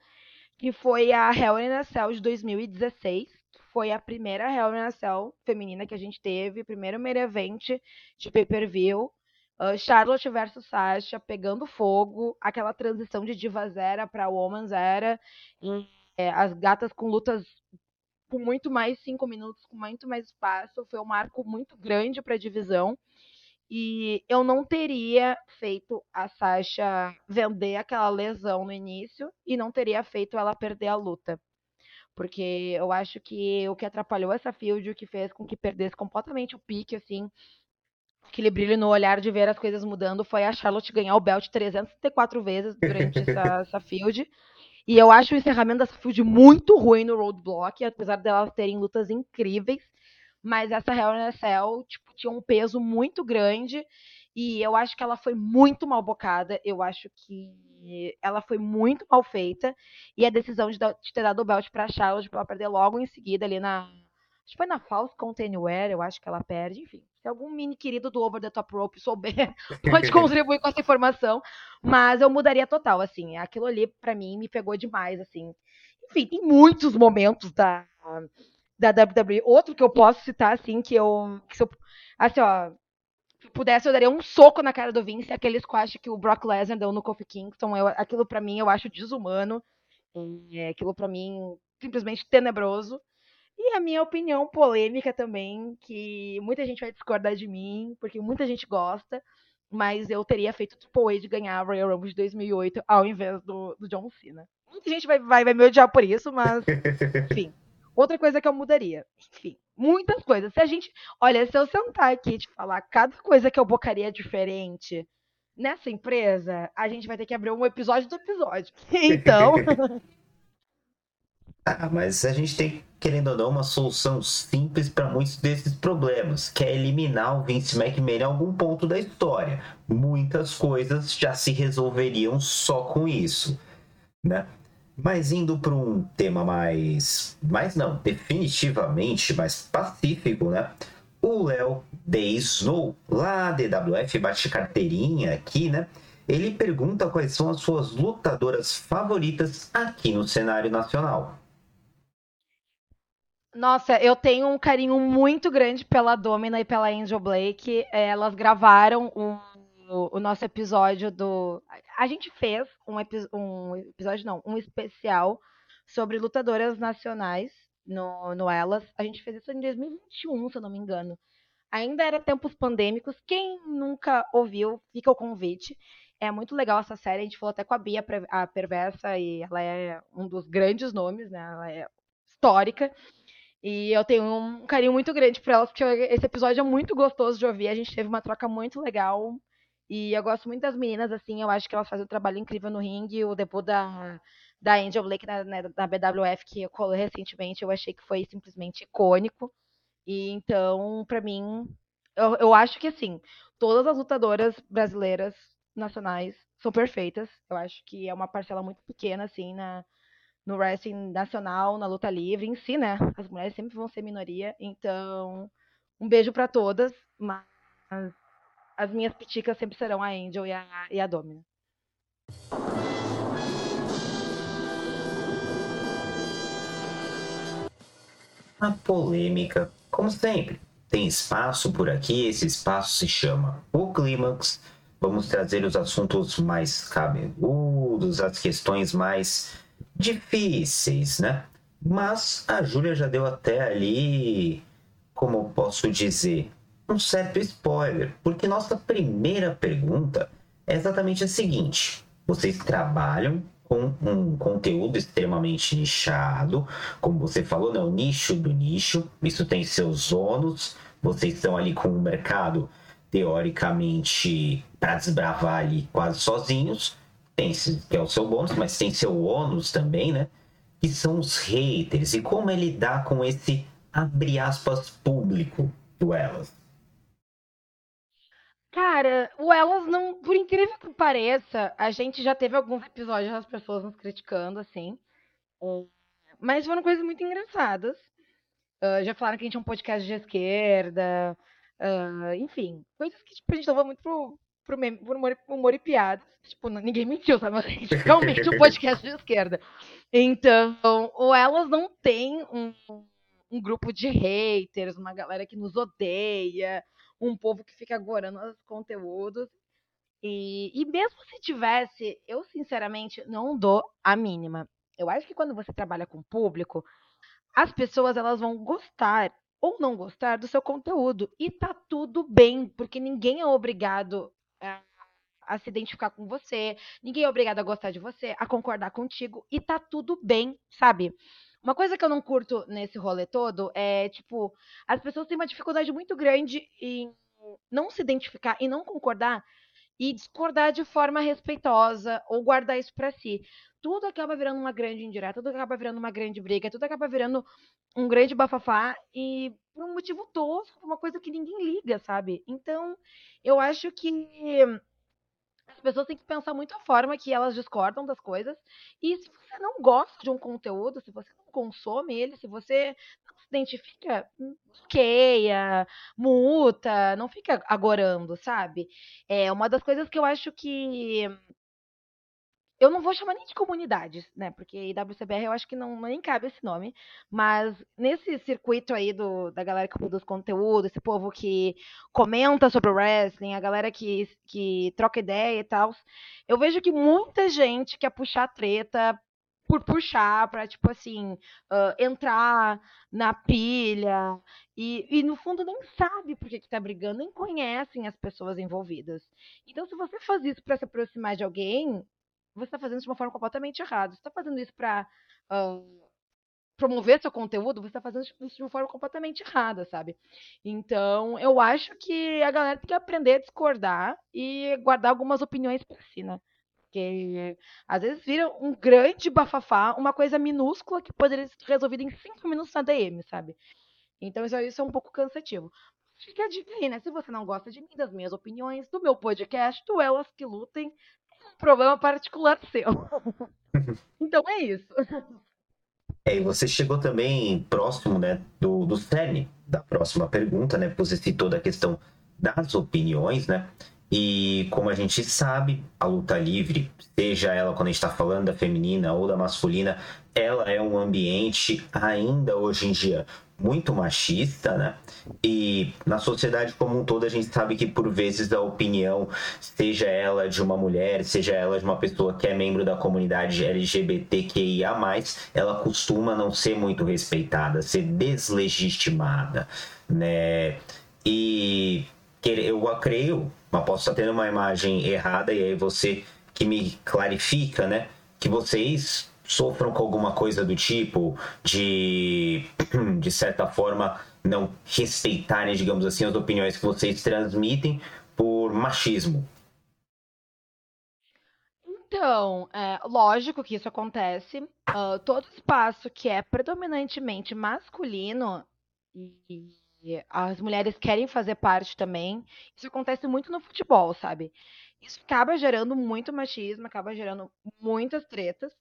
que foi a Hell in a Cell de 2016. Foi a primeira Hell in a Cell feminina que a gente teve, primeiro main event de pay-per-view. Uh, Charlotte versus Sasha pegando fogo, aquela transição de Divas Era para Woman's Era, e, é, as gatas com lutas com muito mais cinco minutos, com muito mais espaço, foi um marco muito grande para a divisão. E eu não teria feito a Sasha vender aquela lesão no início e não teria feito ela perder a luta. Porque eu acho que o que atrapalhou essa field, o que fez com que perdesse completamente o pique, assim, aquele brilho no olhar de ver as coisas mudando, foi a Charlotte ganhar o belt 304 vezes durante essa, essa field. E eu acho o encerramento dessa field muito ruim no Roadblock, apesar delas terem lutas incríveis. Mas essa Hell in a Cell, tipo, tinha um peso muito grande. E eu acho que ela foi muito mal bocada. Eu acho que ela foi muito mal feita. E a decisão de, de ter dado o belt pra Charlotte pra ela perder logo em seguida ali na. Acho que foi na False Containware, eu acho que ela perde. Enfim, se algum mini querido do Over the Top Rope souber, pode contribuir com essa informação. Mas eu mudaria total, assim. Aquilo ali, para mim, me pegou demais, assim. Enfim, tem muitos momentos da da WWE. Outro que eu posso citar, assim, que eu. Que se eu assim, ó. Se pudesse, eu daria um soco na cara do Vince, aquele squash que o Brock Lesnar deu no Kofi Kingston. Eu, aquilo para mim eu acho desumano. É, aquilo para mim simplesmente tenebroso. E a minha opinião polêmica também, que muita gente vai discordar de mim, porque muita gente gosta, mas eu teria feito o Triple H ganhar a Royal Rumble de 2008 ao invés do, do John Cena. Muita gente vai, vai, vai me odiar por isso, mas enfim. Outra coisa que eu mudaria. Enfim, muitas coisas. Se a gente. Olha, se eu sentar aqui e te falar cada coisa que eu bocaria diferente nessa empresa, a gente vai ter que abrir um episódio do episódio. Então. ah, mas a gente tem, querendo ou não, uma solução simples para muitos desses problemas, que é eliminar o Vince McMahon em algum ponto da história. Muitas coisas já se resolveriam só com isso, né? Mas indo para um tema mais. mais não, definitivamente mais pacífico, né? O Léo The Snow, lá da DWF, bate carteirinha aqui, né? Ele pergunta quais são as suas lutadoras favoritas aqui no cenário nacional. Nossa, eu tenho um carinho muito grande pela Domina e pela Angel Blake. Elas gravaram um o, nosso episódio do. A gente fez um, epi... um episódio, não, um especial sobre lutadoras nacionais no, no Elas. A gente fez isso em 2021, se eu não me engano. Ainda era tempos pandêmicos. Quem nunca ouviu, fica o convite. É muito legal essa série. A gente falou até com a Bia, a Perversa, e ela é um dos grandes nomes, né? Ela é histórica. E eu tenho um carinho muito grande por ela, porque esse episódio é muito gostoso de ouvir. A gente teve uma troca muito legal. E eu gosto muito das meninas, assim, eu acho que elas fazem um trabalho incrível no ringue. O debut da, da Angel Blake na, na, na BWF, que colou recentemente, eu achei que foi simplesmente icônico. E então, para mim, eu, eu acho que, assim, todas as lutadoras brasileiras nacionais são perfeitas. Eu acho que é uma parcela muito pequena, assim, na, no wrestling nacional, na luta livre em si, né? As mulheres sempre vão ser minoria. Então, um beijo para todas, mas as minhas piticas sempre serão a Angel e a, e a Domina. A polêmica, como sempre, tem espaço por aqui. Esse espaço se chama O Clímax. Vamos trazer os assuntos mais cabeludos, as questões mais difíceis, né? Mas a Júlia já deu até ali, como posso dizer, um certo spoiler, porque nossa primeira pergunta é exatamente a seguinte: vocês trabalham com um conteúdo extremamente nichado, como você falou, né, o nicho do nicho, isso tem seus ônus, vocês estão ali com o mercado teoricamente para desbravar ali quase sozinhos, tem que é o seu bônus, mas tem seu ônus também, né? Que são os haters e como é lidar com esse abre aspas público do elas. Cara, o Elas não. Por incrível que pareça, a gente já teve alguns episódios das pessoas nos criticando, assim. Mas foram coisas muito engraçadas. Uh, já falaram que a gente é um podcast de esquerda. Uh, enfim, coisas que tipo, a gente leva muito pro, por, meme, por humor, humor, e piada. Tipo, ninguém mentiu, sabe? A gente realmente um podcast de esquerda. Então, ou elas não têm um, um grupo de haters, uma galera que nos odeia, um povo que fica agorando os conteúdos. E, e mesmo se tivesse, eu sinceramente não dou a mínima. Eu acho que quando você trabalha com público, as pessoas elas vão gostar ou não gostar do seu conteúdo. E tá tudo bem, porque ninguém é obrigado a, a, se identificar com você, ninguém é obrigado a gostar de você, a concordar contigo, e tá tudo bem, sabe? Uma coisa que eu não curto nesse rolê todo é, tipo, as pessoas têm uma dificuldade muito grande em não se identificar e não concordar e discordar de forma respeitosa ou guardar isso para si. Tudo acaba virando uma grande indireta, tudo acaba virando uma grande briga, tudo acaba virando um grande bafafá e por um motivo tosco, uma coisa que ninguém liga, sabe? Então, eu acho que pessoas têm que pensar muito a forma que elas discordam das coisas. E se você não gosta de um conteúdo, se você não consome ele, se você não se identifica, bloqueia, multa, não fica agorando, sabe? É uma das coisas que eu acho que eu não vou chamar nem de comunidades, né? Porque IWCBR eu acho que não nem cabe esse nome. Mas nesse circuito aí do, da galera que produz conteúdo, esse povo que comenta sobre o wrestling, a galera que, que troca ideia e tal, eu vejo que muita gente quer puxar treta por puxar, pra, tipo assim, uh, entrar na pilha. E, e, no fundo nem sabe por que, que tá brigando, nem conhecem as pessoas envolvidas. Então, se você faz isso para se aproximar de alguém, você está fazendo isso de uma forma completamente errada. Você está fazendo isso para uh, promover seu conteúdo, você está fazendo isso de uma forma completamente errada, sabe? Então, eu acho que a galera tem que aprender a discordar e guardar algumas opiniões para si, né? Porque às vezes vira um grande bafafá, uma coisa minúscula que poderia ser resolvida em cinco minutos na DM, sabe? Então, isso, isso é um pouco cansativo. Fica a dica aí, né? Se você não gosta de mim, das minhas opiniões, do meu podcast, do Elas que Lutem, problema particular seu. então é isso. É, e você chegou também próximo, né, do, do cerne da próxima pergunta, né? Você citou da questão das opiniões, né? E como a gente sabe, a luta livre, seja ela quando a gente está falando da feminina ou da masculina, ela é um ambiente ainda hoje em dia muito machista, né? E na sociedade como um todo a gente sabe que por vezes a opinião, seja ela de uma mulher, seja ela de uma pessoa que é membro da comunidade LGBTQIA+, ela costuma não ser muito respeitada, ser deslegitimada, né? E eu creio, mas posso estar tendo uma imagem errada e aí você que me clarifica, né? Que vocês sofram com alguma coisa do tipo de, de certa forma, não respeitarem, digamos assim, as opiniões que vocês transmitem por machismo? Então, é, lógico que isso acontece. Uh, todo espaço que é predominantemente masculino e, e as mulheres querem fazer parte também, isso acontece muito no futebol, sabe? Isso acaba gerando muito machismo, acaba gerando muitas tretas.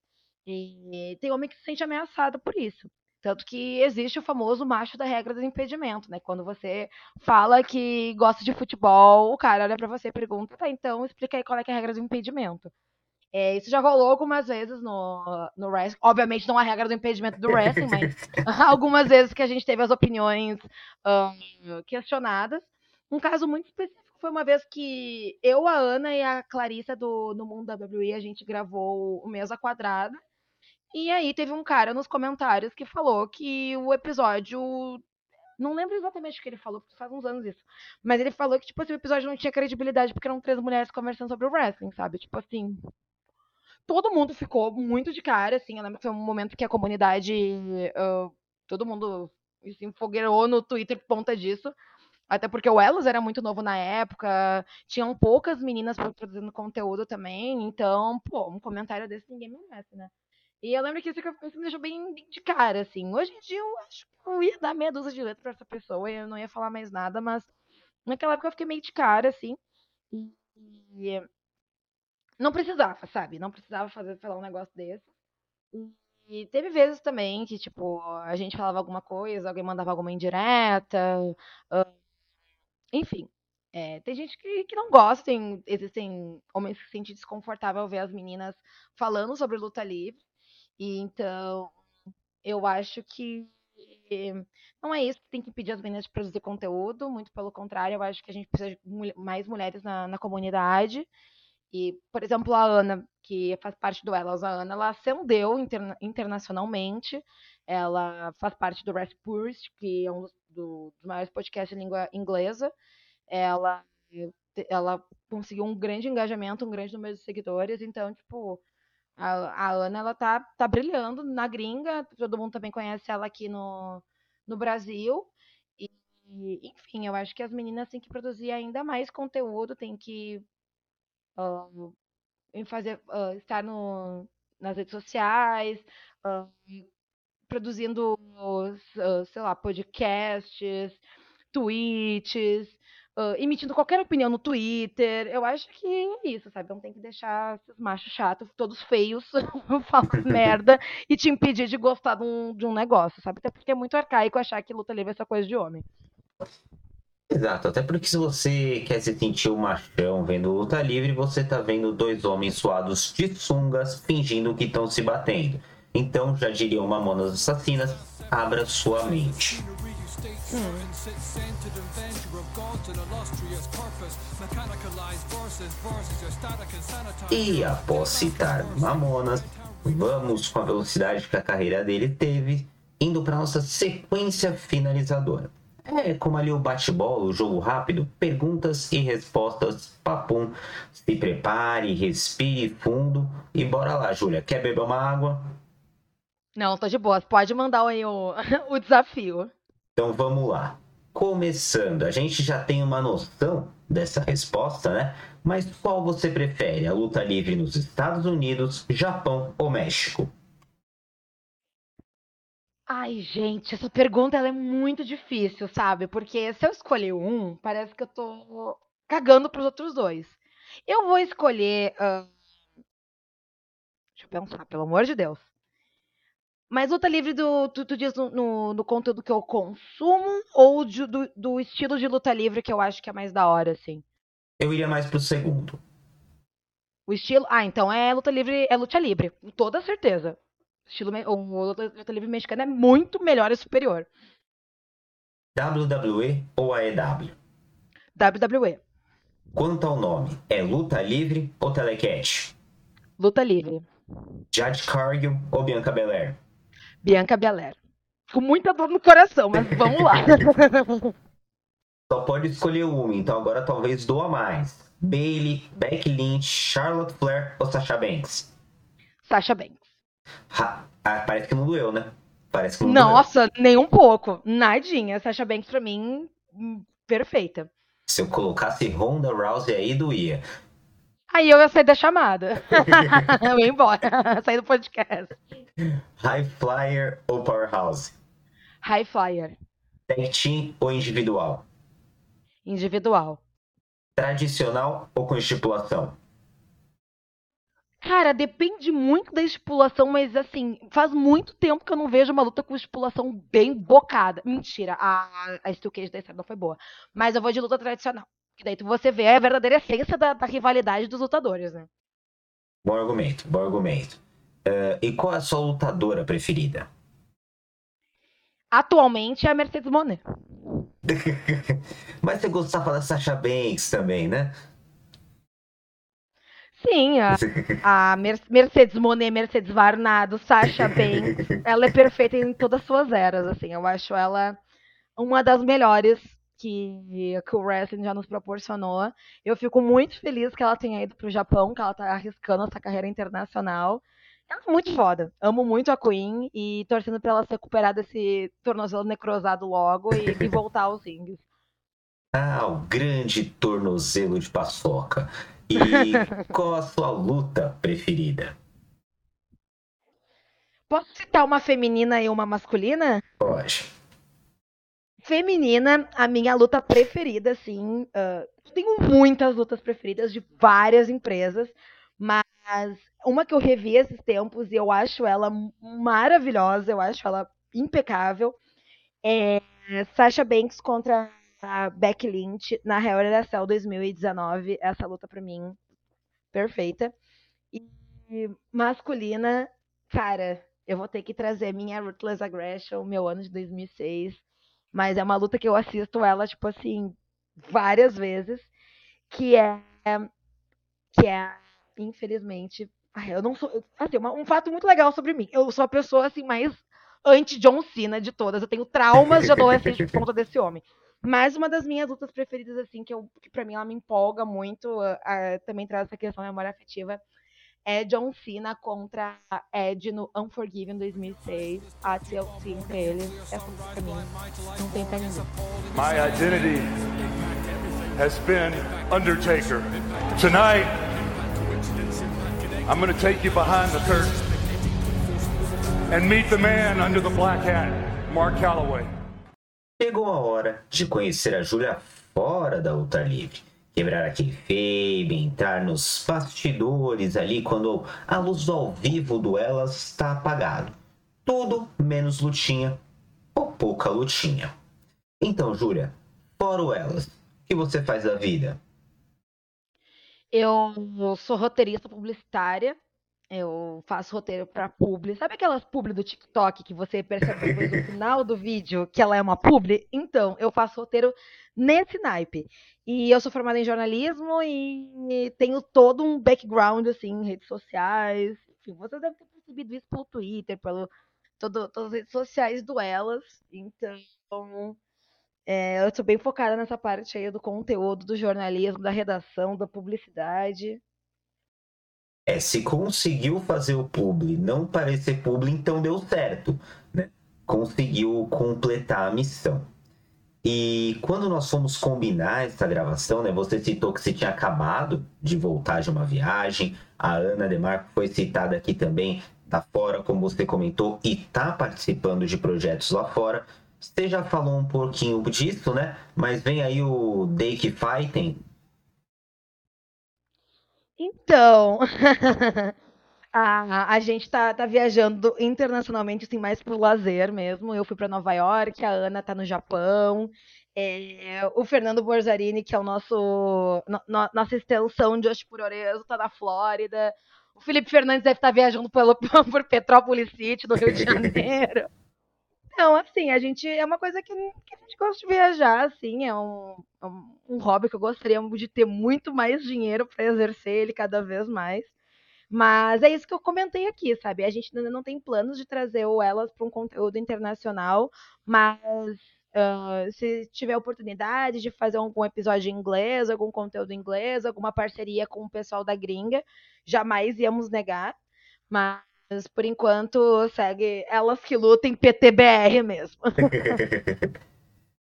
E tem homem que se sente ameaçado por isso. Tanto que existe o famoso macho da regra do impedimento, né? Quando você fala que gosta de futebol, o cara olha para você e pergunta, tá, então explica aí qual é, é a regra do impedimento. É, isso já rolou algumas vezes no, no wrestling. Obviamente não a regra do impedimento do wrestling, mas algumas vezes que a gente teve as opiniões um, questionadas. Um caso muito específico foi uma vez que eu, a Ana e a Clarissa do No Mundo da WWE, a gente gravou o Mesa Quadrada. E aí teve um cara nos comentários que falou que o episódio. Não lembro exatamente o que ele falou, porque faz uns anos isso. Mas ele falou que, tipo assim, o episódio não tinha credibilidade porque eram três mulheres conversando sobre o wrestling, sabe? Tipo assim. Todo mundo ficou muito de cara, assim. Eu lembro que foi um momento que a comunidade. Uh, todo mundo se enfogueirou no Twitter por conta disso. Até porque o Elos era muito novo na época, tinham poucas meninas produzindo conteúdo também, então, pô, um comentário desse ninguém merece, né? E eu lembro que isso, isso me deixou bem de cara, assim. Hoje em dia eu acho que eu ia dar meia dúzia de letras pra essa pessoa e eu não ia falar mais nada, mas naquela época eu fiquei meio de cara, assim. E, não precisava, sabe? Não precisava fazer, falar um negócio desse. E, teve vezes também que, tipo, a gente falava alguma coisa, alguém mandava alguma indireta. Enfim. É, tem gente que, que não gosta, tem, existem homens que se sentem desconfortável ver as meninas falando sobre luta livre. E então eu acho que não é isso que tem que impedir as meninas de produzir conteúdo, muito pelo contrário, eu acho que a gente precisa de mais mulheres na, na comunidade. E, por exemplo, a Ana, que faz parte do Elas, a Ana, ela ascendeu interna internacionalmente, ela faz parte do Raspberry, que é um dos, do, dos maiores podcasts em língua inglesa, ela, ela conseguiu um grande engajamento, um grande número de seguidores, então, tipo, a, a Ana, ela tá, tá brilhando na gringa, todo mundo também conhece ela aqui no, no Brasil, e, enfim, eu acho que as meninas têm que produzir ainda mais conteúdo, têm que uh, fazer, uh, estar no, nas redes sociais, uh, produzindo, sei lá, podcasts, tweets, uh, emitindo qualquer opinião no Twitter. Eu acho que é isso, sabe? Não tem que deixar esses machos chatos, todos feios, falando merda e te impedir de gostar de um, de um negócio, sabe? Até porque é muito arcaico achar que luta livre é essa coisa de homem. Exato, até porque se você quer se sentir um machão vendo luta livre, você tá vendo dois homens suados de sungas fingindo que estão se batendo. Então, já diriam mamonas assassinas, abra sua mente. E após citar Mamonas, vamos com a velocidade que a carreira dele teve, indo para nossa sequência finalizadora. É como ali o bate-bola, o jogo rápido, perguntas e respostas, papum. Se prepare, respire fundo e bora lá, Júlia. Quer beber uma água? Não, tô de boa. Pode mandar aí o, o desafio. Então vamos lá. Começando, a gente já tem uma noção dessa resposta, né? Mas qual você prefere? A luta livre nos Estados Unidos, Japão ou México? Ai, gente, essa pergunta ela é muito difícil, sabe? Porque se eu escolher um, parece que eu tô cagando pros outros dois. Eu vou escolher. Uh... Deixa eu pensar, pelo amor de Deus. Mas luta livre do, tu, tu diz no, no, no, conteúdo que eu consumo ou de, do, do, estilo de luta livre que eu acho que é mais da hora, assim? Eu iria mais pro segundo. O estilo. Ah, então é luta livre, é luta livre, com toda certeza. O estilo o luta, luta livre mexicana é muito melhor e superior. WWE ou AEW? WWE. Quanto ao nome, é luta livre ou telecat? Luta livre. Jade Cargill ou Bianca Belair? Bianca Belair. Com muita dor no coração, mas vamos lá. Só pode escolher uma, então agora talvez doa mais. Bailey, Becky Lynch, Charlotte Flair ou Sasha Banks? Sasha Banks. Ha, ah, parece que não doeu, né? Parece que não Nossa, doeu. nem um pouco. Nadinha. Sasha Banks pra mim, hum, perfeita. Se eu colocasse Ronda Rousey aí, doía. Aí eu ia sair da chamada. eu ia embora. sair do podcast. High Flyer ou Powerhouse? High Flyer. Tag team ou individual? Individual. Tradicional ou com estipulação? Cara, depende muito da estipulação, mas assim, faz muito tempo que eu não vejo uma luta com estipulação bem bocada. Mentira, a, a Steel Cage da estrada não foi boa. Mas eu vou de luta tradicional. Que daí você vê a verdadeira essência da, da rivalidade dos lutadores, né? Bom argumento, bom argumento. Uh, e qual é a sua lutadora preferida? Atualmente é a Mercedes Monet. Mas você gostava da Sasha Banks também, né? Sim, a, a Mercedes Monet, Mercedes Varnado, Sasha Banks, ela é perfeita em todas as suas eras, assim. Eu acho ela uma das melhores que, que o wrestling já nos proporcionou. Eu fico muito feliz que ela tenha ido pro Japão, que ela tá arriscando essa carreira internacional. Ela é muito foda. Amo muito a Queen e torcendo pra ela se recuperar desse tornozelo necrosado logo e, e voltar aos rings. Ah, o grande tornozelo de paçoca. E qual a sua luta preferida? Posso citar uma feminina e uma masculina? Pode feminina, a minha luta preferida, assim. Uh, tenho muitas lutas preferidas de várias empresas, mas uma que eu revi esses tempos e eu acho ela maravilhosa, eu acho ela impecável, é Sasha Banks contra a Becky Lynch na a Cell 2019. Essa luta pra mim perfeita. E masculina, cara, eu vou ter que trazer minha Ruthless Aggression, meu ano de 2006. Mas é uma luta que eu assisto ela, tipo assim, várias vezes. Que é. Que é, infelizmente. Eu não sou. Assim, um fato muito legal sobre mim. Eu sou a pessoa, assim, mais anti-John Cena de todas. Eu tenho traumas de adolescente por conta desse homem. Mas uma das minhas lutas preferidas, assim, que, eu, que pra mim ela me empolga muito, uh, também traz essa questão da memória afetiva, é John Cena contra Ed no Unforgiven 2006. A TLC entre eles. Luta pra mim não tem pra ninguém. My identity has been Undertaker. Tonight, I'm gonna take you behind the curtain and meet the man under the black hat, Mark Calloway. Chegou a hora de conhecer a Júlia fora da luta livre. Quebrar aquele fame, entrar nos bastidores ali quando a luz ao vivo do Elas está apagado. Tudo menos lutinha ou pouca lutinha. Então, Júlia, fora o Elas, o que você faz da vida? Eu sou roteirista publicitária eu faço roteiro para publi. Sabe aquelas publi do TikTok que você percebe no final do vídeo que ela é uma publi? Então, eu faço roteiro nesse naipe. E eu sou formada em jornalismo e tenho todo um background, assim, em redes sociais. Enfim, você deve ter percebido isso pelo Twitter, pelo todo, todas as redes sociais do Elas. Então, é, eu estou bem focada nessa parte aí do conteúdo, do jornalismo, da redação, da publicidade. É, se conseguiu fazer o publi não parecer publi, então deu certo, né? Conseguiu completar a missão. E quando nós fomos combinar essa gravação, né? Você citou que você tinha acabado de voltar de uma viagem. A Ana Demarco foi citada aqui também, tá fora, como você comentou, e tá participando de projetos lá fora. Você já falou um pouquinho disso, né? Mas vem aí o Dake Fighting, então, a, a gente tá, tá viajando internacionalmente, assim, mais pro lazer mesmo. Eu fui para Nova York, a Ana tá no Japão. É, o Fernando Borzarini, que é o nosso no, no, nossa extensão de Oxe por Orezo, tá na Flórida. O Felipe Fernandes deve estar tá viajando pelo, por Petrópolis City, no Rio de Janeiro. Então, assim, a gente é uma coisa que, que a gente gosta de viajar, assim, é um, é um, um hobby que eu gostaria de ter muito mais dinheiro para exercer ele cada vez mais. Mas é isso que eu comentei aqui, sabe? A gente ainda não tem planos de trazer o Elas para um conteúdo internacional, mas uh, se tiver oportunidade de fazer algum episódio em inglês, algum conteúdo em inglês, alguma parceria com o pessoal da gringa, jamais íamos negar. Mas mas por enquanto segue elas que lutam PTBR mesmo.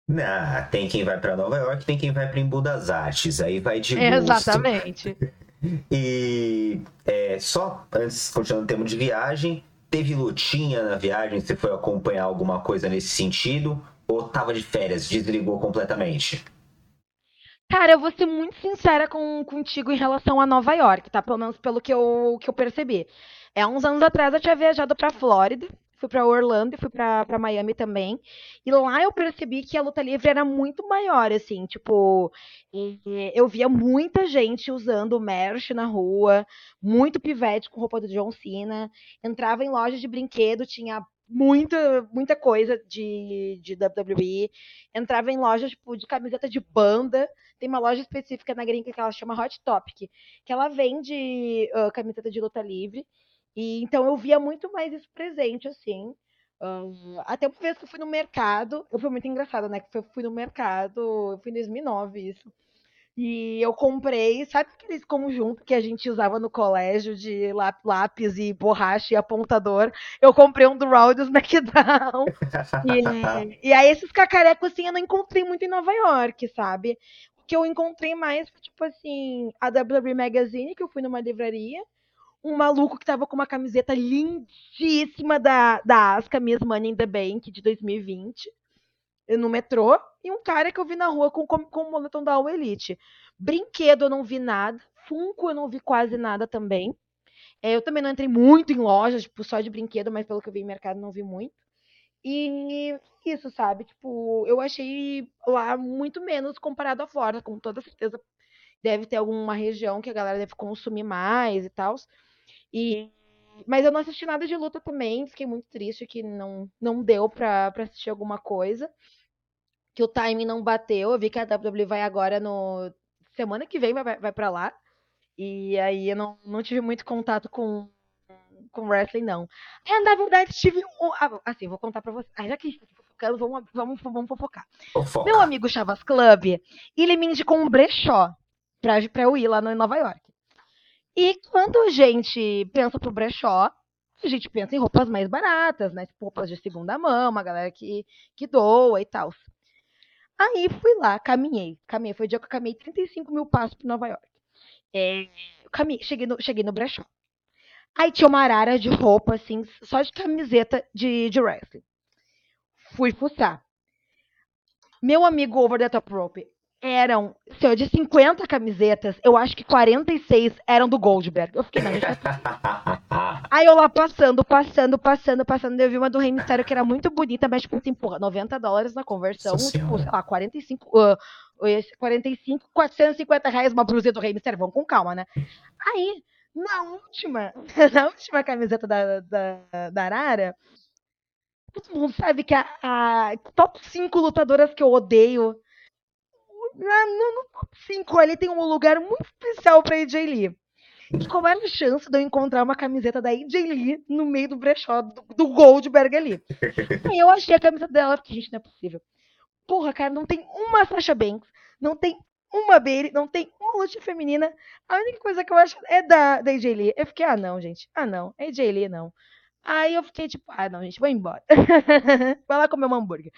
Não, tem quem vai para Nova York, tem quem vai para Embu das Artes, aí vai de gosto. Exatamente. e é, só antes, continuando o tema de viagem, teve lutinha na viagem? Você foi acompanhar alguma coisa nesse sentido? Ou tava de férias, desligou completamente? Cara, eu vou ser muito sincera com, contigo em relação a Nova York, tá? Pelo menos pelo que eu, que eu percebi. É, uns anos atrás eu tinha viajado para Flórida, fui para Orlando e fui para Miami também. E lá eu percebi que a luta livre era muito maior, assim, tipo, eu via muita gente usando merch na rua, muito pivete com roupa do John Cena, entrava em lojas de brinquedo, tinha muita, muita coisa de, de WWE. Entrava em lojas tipo, de camiseta de banda. Tem uma loja específica na gringa que ela chama Hot Topic, que ela vende uh, camiseta de luta livre. E então eu via muito mais isso presente, assim. Uh, até uma vez que eu fui no mercado, eu fui muito engraçado, né? Que eu fui no mercado, eu fui em 2009 isso. E eu comprei, sabe aqueles conjunto que a gente usava no colégio de lápis e borracha e apontador? Eu comprei um do Raw do SmackDown. e, e aí esses cacarecos, assim, eu não encontrei muito em Nova York, sabe? O que eu encontrei mais foi, tipo assim, a WWE Magazine, que eu fui numa livraria, um maluco que tava com uma camiseta lindíssima da, da Asca, Miss Money in the Bank, de 2020, no metrô, e um cara que eu vi na rua com, com, com o moletom da All Elite. Brinquedo eu não vi nada, Funko eu não vi quase nada também. É, eu também não entrei muito em lojas, tipo, só de brinquedo, mas pelo que eu vi em mercado não vi muito. E isso, sabe? Tipo, eu achei lá muito menos comparado a fora, com toda certeza deve ter alguma região que a galera deve consumir mais e tal. E mas eu não assisti nada de luta também, fiquei muito triste que não não deu pra, pra assistir alguma coisa. Que o timing não bateu. Eu vi que a WWE vai agora no semana que vem vai, vai para lá. E aí eu não, não tive muito contato com com wrestling, não. É, na verdade, tive um. Ah, assim, vou contar pra você. Ah, já que a gente tá fofocando, vamos, vamos, vamos fofocar. Fofoca. Meu amigo Chavas Club, ele me indicou um brechó pra, pra eu ir lá no, em Nova York. E quando a gente pensa pro brechó, a gente pensa em roupas mais baratas, né? Tipo, roupas de segunda mão, uma galera que, que doa e tal. Aí fui lá, caminhei. Caminhei, foi o dia que eu caminhei 35 mil passos para Nova York. É, caminhei, cheguei, no, cheguei no brechó. Aí tinha uma arara de roupa, assim, só de camiseta de, de wrestling. Fui fuçar. Meu amigo Over the Top Rope eram, senhor, de 50 camisetas, eu acho que 46 eram do Goldberg. Eu fiquei, não, gente, Aí eu lá passando, passando, passando, passando, eu vi uma do Rei Mistério que era muito bonita, mas tipo assim, porra, 90 dólares na conversão, Nossa tipo, sei lá, 45, uh, 45, 450 reais uma blusa do Rei Mistério, vamos com calma, né? Aí, na última, na última camiseta da, da, da Arara, todo mundo sabe que a, a top 5 lutadoras que eu odeio no, top 5 ali tem um lugar muito especial pra AJ Lee. E qual era a chance de eu encontrar uma camiseta da AJ Lee no meio do brechó do, do Goldberg ali? Aí eu achei a camiseta dela, porque, gente, não é possível. Porra, cara, não tem uma Sasha Banks, não tem uma Bailey, não tem uma luta feminina. A única coisa que eu acho é da, da AJ Lee. Eu fiquei, ah, não, gente. Ah, não. AJ Lee, não. Aí eu fiquei tipo, ah, não, gente, vou embora. Vai lá comer um hambúrguer.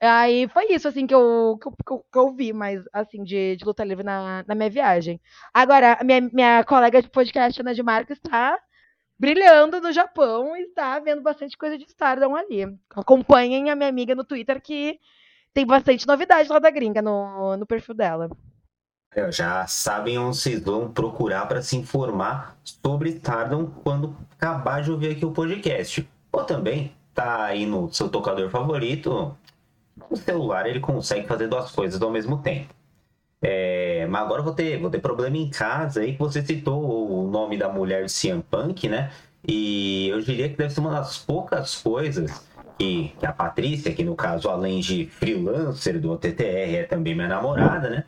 Aí foi isso, assim, que eu, que eu, que eu vi, mas, assim, de, de luta livre na, na minha viagem. Agora, minha, minha colega de podcast, Ana de Marques, está brilhando no Japão e está vendo bastante coisa de Stardom ali. Acompanhem a minha amiga no Twitter, que tem bastante novidade lá da gringa no, no perfil dela. É, já sabem onde vocês vão procurar para se informar sobre Stardom quando acabar de ouvir aqui o podcast. Ou também tá aí no seu tocador favorito, o celular ele consegue fazer duas coisas ao mesmo tempo. É, mas agora vou ter, vou ter problema em casa aí que você citou o nome da mulher de CM Punk, né? E eu diria que deve ser uma das poucas coisas que, que a Patrícia, que no caso, além de freelancer do TTR, é também minha namorada, né?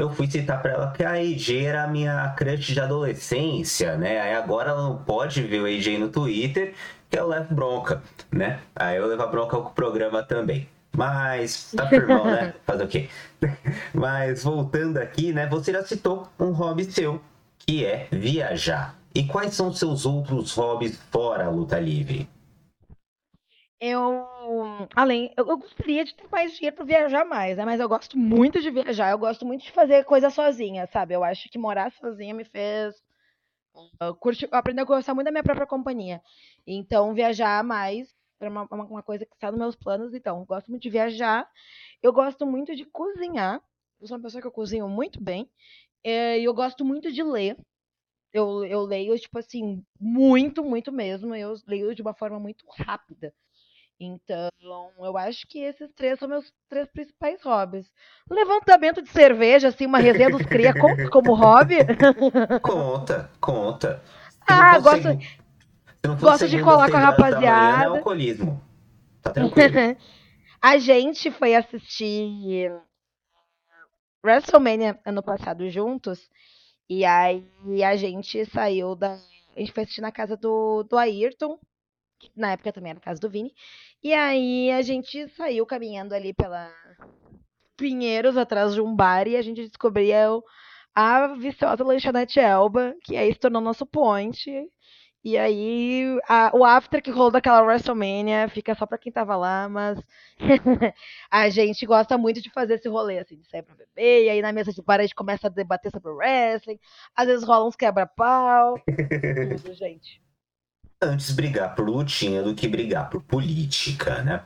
Eu fui citar para ela que a AJ era a minha crush de adolescência, né? Aí agora ela não pode ver o AJ no Twitter, que eu levo bronca, né? Aí eu levo a bronca com o programa também. Mas, tá firmão, né? Fazer o quê? Mas voltando aqui, né? Você já citou um hobby seu, que é viajar. E quais são seus outros hobbies fora a luta livre? Eu, além, eu, eu gostaria de ter mais dinheiro para viajar mais, né? Mas eu gosto muito de viajar, eu gosto muito de fazer coisa sozinha, sabe? Eu acho que morar sozinha me fez uh, curtir, aprender a gostar muito da minha própria companhia. Então, viajar mais é uma, uma coisa que está nos meus planos. Então, eu gosto muito de viajar, eu gosto muito de cozinhar. Eu sou uma pessoa que eu cozinho muito bem. É, e eu gosto muito de ler. Eu, eu leio, tipo assim, muito, muito mesmo. Eu leio de uma forma muito rápida. Então, eu acho que esses três são meus três principais hobbies. Levantamento de cerveja, assim, uma resenha dos cria, conta como hobby? Conta, conta. Ah, gosto, gosto de colar com a rapaziada. Manhã, é alcoolismo. Tá tranquilo. a gente foi assistir WrestleMania ano passado juntos. E aí a gente saiu da. A gente foi assistir na casa do, do Ayrton, que na época também era a casa do Vini. E aí a gente saiu caminhando ali pela Pinheiros, atrás de um bar, e a gente descobria a viciosa lanchonete Elba, que aí se tornou nosso point. E aí a, o after que rolou daquela WrestleMania fica só pra quem tava lá, mas a gente gosta muito de fazer esse rolê, assim, de sair pra beber, e aí na mesa de bar a gente começa a debater sobre o wrestling, às vezes rola uns quebra-pau, tudo, gente antes brigar por lutinha do que brigar por política, né?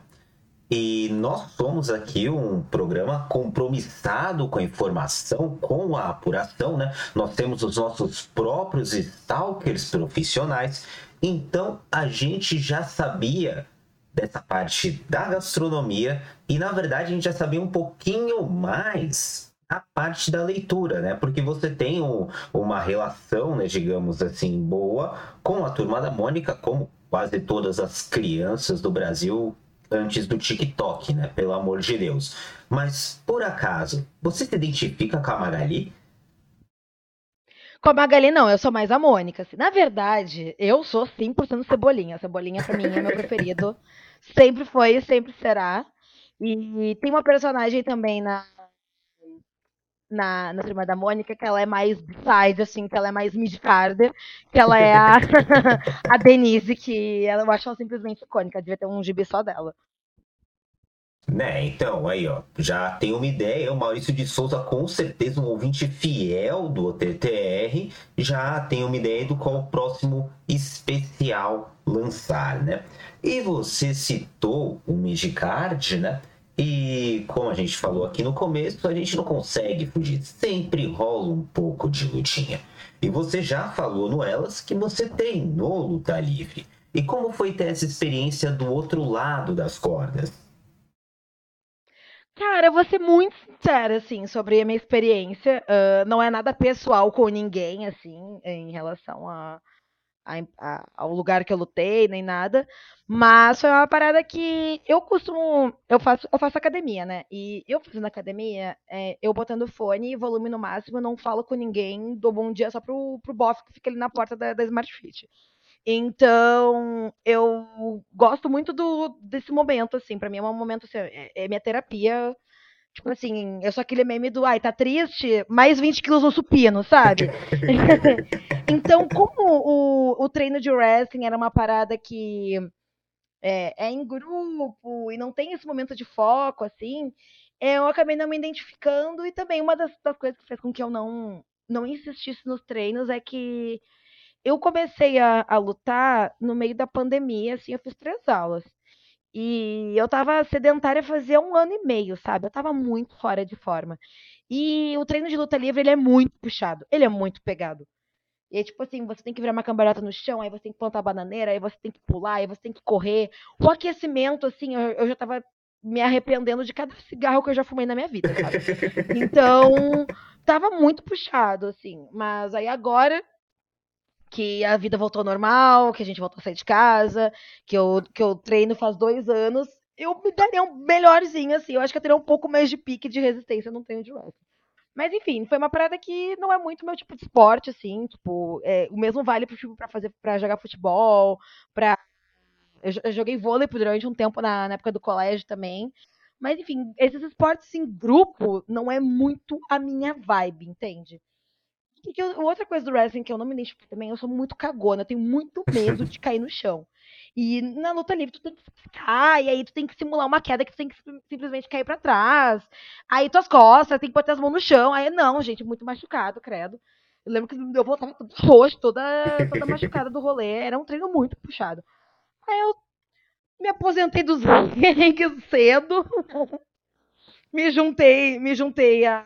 E nós somos aqui um programa compromissado com a informação, com a apuração, né? Nós temos os nossos próprios stalkers profissionais, então a gente já sabia dessa parte da gastronomia e na verdade a gente já sabia um pouquinho mais a parte da leitura, né? Porque você tem um, uma relação, né, digamos assim, boa com a turma da Mônica, como quase todas as crianças do Brasil antes do TikTok, né? Pelo amor de Deus. Mas, por acaso, você se identifica com a Magali? Com a Magali, não, eu sou mais a Mônica. Assim. Na verdade, eu sou 100% Cebolinha. Cebolinha, pra mim, é meu preferido. sempre foi e sempre será. E tem uma personagem também na, na, na Turma da Mônica, que ela é mais side, assim, que ela é mais mid-carder, que ela é a, a Denise, que ela, eu acho ela simplesmente icônica, devia ter um gibi só dela. Né, então, aí, ó, já tem uma ideia, o Maurício de Souza, com certeza um ouvinte fiel do OTTR, já tem uma ideia do qual o próximo especial lançar, né? E você citou o Midcard, né? E como a gente falou aqui no começo, a gente não consegue fugir. Sempre rola um pouco de lutinha. E você já falou no Elas que você treinou luta livre. E como foi ter essa experiência do outro lado das cordas? Cara, eu vou ser muito sincera, assim, sobre a minha experiência. Uh, não é nada pessoal com ninguém, assim, em relação a, a, a, ao lugar que eu lutei, nem nada. Mas foi uma parada que eu costumo. Eu faço, eu faço academia, né? E eu fazendo academia, é, eu botando fone, volume no máximo, não falo com ninguém, dou bom dia só pro, pro bofe que fica ali na porta da, da Smart Fit. Então, eu gosto muito do, desse momento, assim. Pra mim é um momento, assim, é, é minha terapia Tipo assim, eu sou aquele meme do, ai, tá triste, mais 20 quilos no supino, sabe? então, como o, o treino de wrestling era uma parada que é, é, em grupo e não tem esse momento de foco, assim, é, eu acabei não me identificando. E também uma das, das coisas que fez com que eu não, não insistisse nos treinos é que eu comecei a, a lutar no meio da pandemia, assim, eu fiz três aulas. E eu tava sedentária fazia um ano e meio, sabe? Eu tava muito fora de forma. E o treino de luta livre, ele é muito puxado. Ele é muito pegado. E aí, tipo assim, você tem que virar uma cambalhota no chão, aí você tem que plantar a bananeira, aí você tem que pular, aí você tem que correr. O aquecimento, assim, eu, eu já tava me arrependendo de cada cigarro que eu já fumei na minha vida, sabe? Então, tava muito puxado, assim. Mas aí agora, que a vida voltou ao normal, que a gente voltou a sair de casa, que eu, que eu treino faz dois anos, eu me daria um melhorzinho, assim. Eu acho que eu teria um pouco mais de pique de resistência, não tenho de wrestling. Mas enfim, foi uma parada que não é muito meu tipo de esporte, assim, tipo, é, o mesmo vale pro, tipo, pra fazer, para jogar futebol, pra. Eu, eu joguei vôlei durante um tempo na, na época do colégio também. Mas, enfim, esses esportes em grupo não é muito a minha vibe, entende? Eu, outra coisa do wrestling que eu não me identifico também, eu sou muito cagona, eu tenho muito medo de cair no chão. E na luta livre tu tem que ficar, e aí tu tem que simular uma queda que tu tem que simplesmente cair para trás. Aí tuas costas, tem que botar as mãos no chão. Aí não, gente, muito machucado, credo. Eu lembro que eu voltava toda roxa, toda, toda machucada do rolê. Era um treino muito puxado. Aí eu me aposentei dos rings cedo. me juntei, me juntei a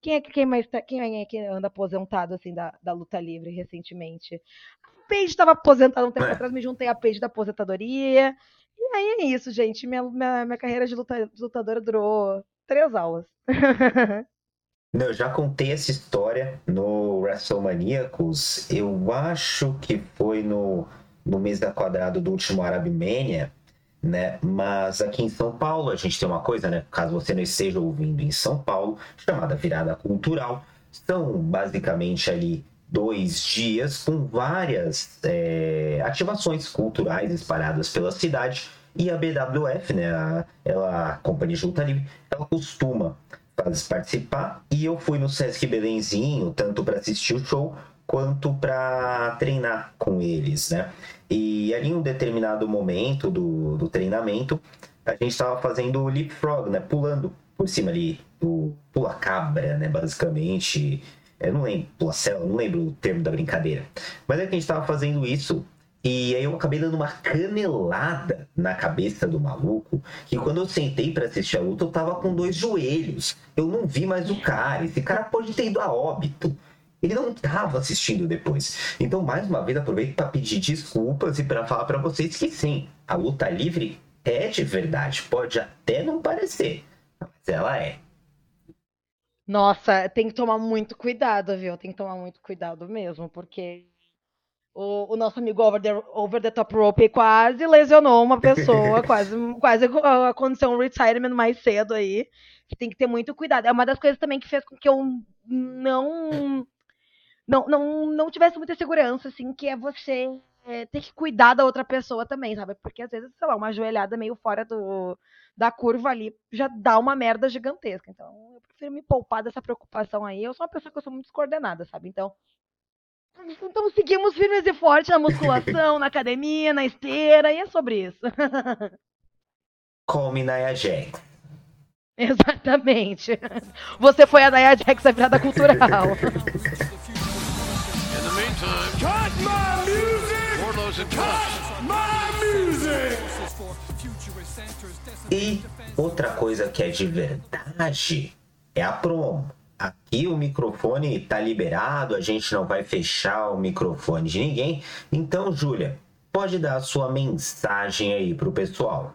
quem é que quem mais tá, quem é que anda aposentado assim da, da luta livre recentemente? A Paige estava aposentada um tempo é. atrás, me juntei a Paige da aposentadoria. E aí é isso, gente. Minha, minha, minha carreira de, luta, de lutadora durou três aulas. Eu já contei essa história no WrestleManiacos. Eu acho que foi no, no mês da quadrado do último Arab Mania né? Mas aqui em São Paulo a gente tem uma coisa, né? Caso você não esteja ouvindo em São Paulo, chamada virada cultural. São basicamente ali dois dias com várias é, ativações culturais espalhadas pela cidade. E a BWF, né, a, ela, a Companhia de Livre, ela costuma participar. E eu fui no Sesc Belenzinho, tanto para assistir o show quanto para treinar com eles, né? E ali em um determinado momento do, do treinamento, a gente estava fazendo leapfrog, né? Pulando por cima ali do pula cabra, né? Basicamente, eu não lembro, pula céu, não lembro o termo da brincadeira. Mas é que a gente estava fazendo isso e aí eu acabei dando uma canelada na cabeça do maluco, que quando eu sentei para assistir a luta, eu tava com dois joelhos. Eu não vi mais o cara. Esse cara pode ter ido a óbito. Ele não estava assistindo depois. Então, mais uma vez, aproveito para pedir desculpas e para falar para vocês que sim, a luta livre é de verdade. Pode até não parecer, mas ela é. Nossa, tem que tomar muito cuidado, viu? Tem que tomar muito cuidado mesmo, porque o, o nosso amigo over the, over the Top Rope quase lesionou uma pessoa, quase, quase aconteceu um retirement mais cedo aí. Tem que ter muito cuidado. É uma das coisas também que fez com que eu não não, não, não tivesse muita segurança, assim, que é você é, ter que cuidar da outra pessoa também, sabe? Porque às vezes, sei lá, uma joelhada meio fora do, da curva ali já dá uma merda gigantesca. Então, eu prefiro me poupar dessa preocupação aí. Eu sou uma pessoa que eu sou muito descoordenada, sabe? Então, então seguimos firmes e fortes na musculação, na academia, na esteira, e é sobre isso. Come Naya Jax. Exatamente. Você foi a Naya Jax da virada cultural. Cut my music! Cut my music! E outra coisa que é de verdade é a promo. Aqui o microfone está liberado, a gente não vai fechar o microfone de ninguém. Então, Júlia, pode dar a sua mensagem aí pro pessoal.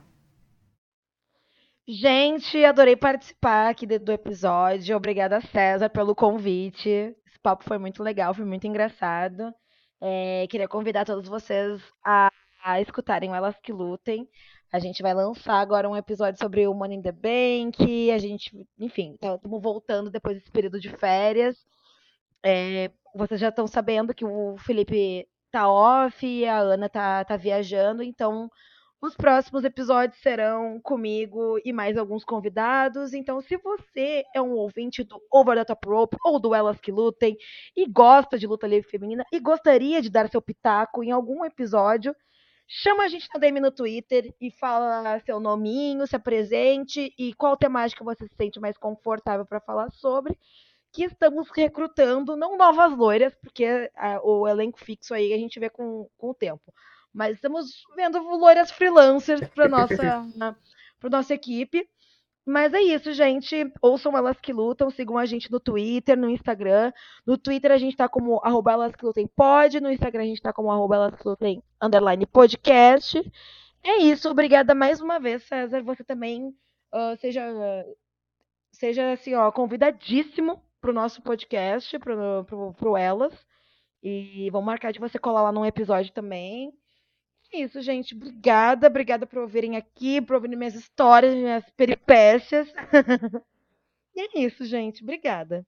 Gente, adorei participar aqui do episódio. Obrigada, César, pelo convite. Papo foi muito legal, foi muito engraçado. É, queria convidar todos vocês a, a escutarem o Elas Que Lutem. A gente vai lançar agora um episódio sobre o Money in the Bank. A gente, enfim, estamos tá, voltando depois desse período de férias. É, vocês já estão sabendo que o Felipe tá off a Ana tá, tá viajando, então os próximos episódios serão comigo e mais alguns convidados. Então, se você é um ouvinte do Over the Top Rope ou do Elas que Lutem e gosta de luta livre feminina e gostaria de dar seu pitaco em algum episódio, chama a gente na DM no Twitter e fala seu nominho, se apresente e qual temática você se sente mais confortável para falar sobre. Que estamos recrutando, não novas loiras, porque a, o elenco fixo aí a gente vê com, com o tempo mas estamos vendo loiras freelancers para nossa, para nossa equipe. Mas é isso, gente. Ouçam Elas Que Lutam, sigam a gente no Twitter, no Instagram. No Twitter a gente tá como arroba Elas Que Lutem Pod, no Instagram a gente tá como arroba Elas Que Lutem underline podcast. É isso, obrigada mais uma vez, César. Você também uh, seja, seja assim, ó, convidadíssimo pro nosso podcast, pro, pro, pro Elas. E vamos marcar de você colar lá num episódio também. É isso, gente. Obrigada, obrigada por ouvirem aqui, por ouvirem minhas histórias, minhas peripécias. e é isso, gente. Obrigada.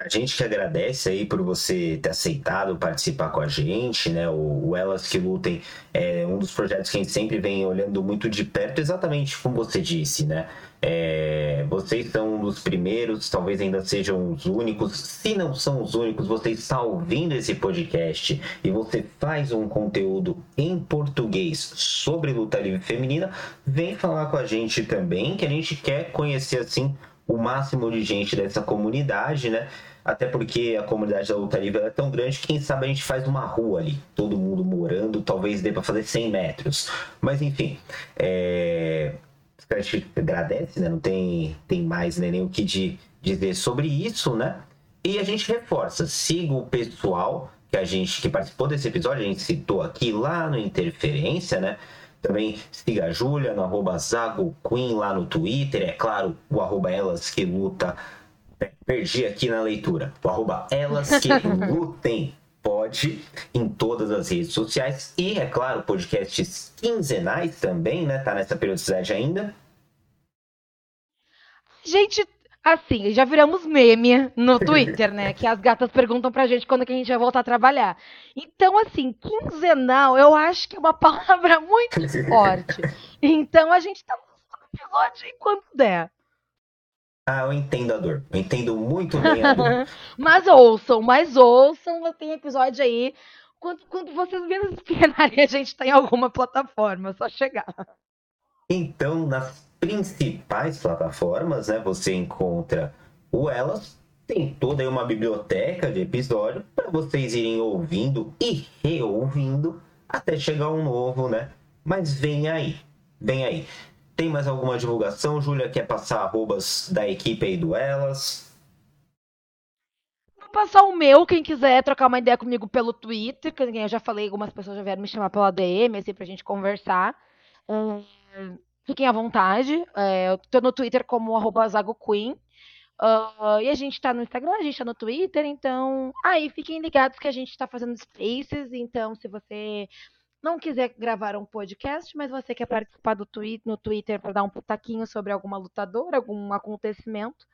A gente que agradece aí por você ter aceitado participar com a gente, né? O, o, Elas que Lutem é um dos projetos que a gente sempre vem olhando muito de perto, exatamente como você disse, né? É, vocês são um dos primeiros, talvez ainda sejam os únicos. Se não são os únicos, você está ouvindo esse podcast e você faz um conteúdo em português sobre luta livre feminina, vem falar com a gente também, que a gente quer conhecer assim o máximo de gente dessa comunidade, né? Até porque a comunidade da luta livre é tão grande que quem sabe a gente faz uma rua ali, todo mundo morando, talvez dê para fazer 100 metros. Mas enfim, é... a gente agradece, né? Não tem, tem mais né, nem o que de, dizer sobre isso, né? E a gente reforça, siga o pessoal que a gente que participou desse episódio, a gente citou aqui lá no Interferência, né? Também siga a Júlia no arroba Zago Queen lá no Twitter. É claro, o arroba Elas Que Luta. É, perdi aqui na leitura. O arroba Elas Que Lutem pode em todas as redes sociais. E, é claro, podcasts quinzenais também, né? Tá nessa periodicidade ainda. Gente, Assim, já viramos meme no Twitter, né? Que as gatas perguntam pra gente quando que a gente vai voltar a trabalhar. Então, assim, quinzenal, eu acho que é uma palavra muito forte. Então, a gente tá no episódio enquanto der. Ah, eu entendo a dor. Eu entendo muito bem a dor. mas ouçam, mas ouçam. Tem episódio aí. Quando, quando vocês menos esperarem, a gente tá em alguma plataforma. É só chegar. Então, nas principais plataformas, né, você encontra o Elas. Tem toda aí uma biblioteca de episódio para vocês irem ouvindo e reouvindo até chegar um novo, né? Mas vem aí, vem aí. Tem mais alguma divulgação, Júlia? Quer passar arrobas da equipe aí do Elas? passar o meu, quem quiser trocar uma ideia comigo pelo Twitter, que eu já falei, algumas pessoas já vieram me chamar pela DM, assim, pra gente conversar. É, fiquem à vontade. É, eu tô no Twitter como ZagoQueen. Uh, e a gente tá no Instagram, a gente tá no Twitter, então aí fiquem ligados que a gente tá fazendo spaces, então se você não quiser gravar um podcast, mas você quer participar do tweet, no Twitter para dar um putaquinho sobre alguma lutadora, algum acontecimento,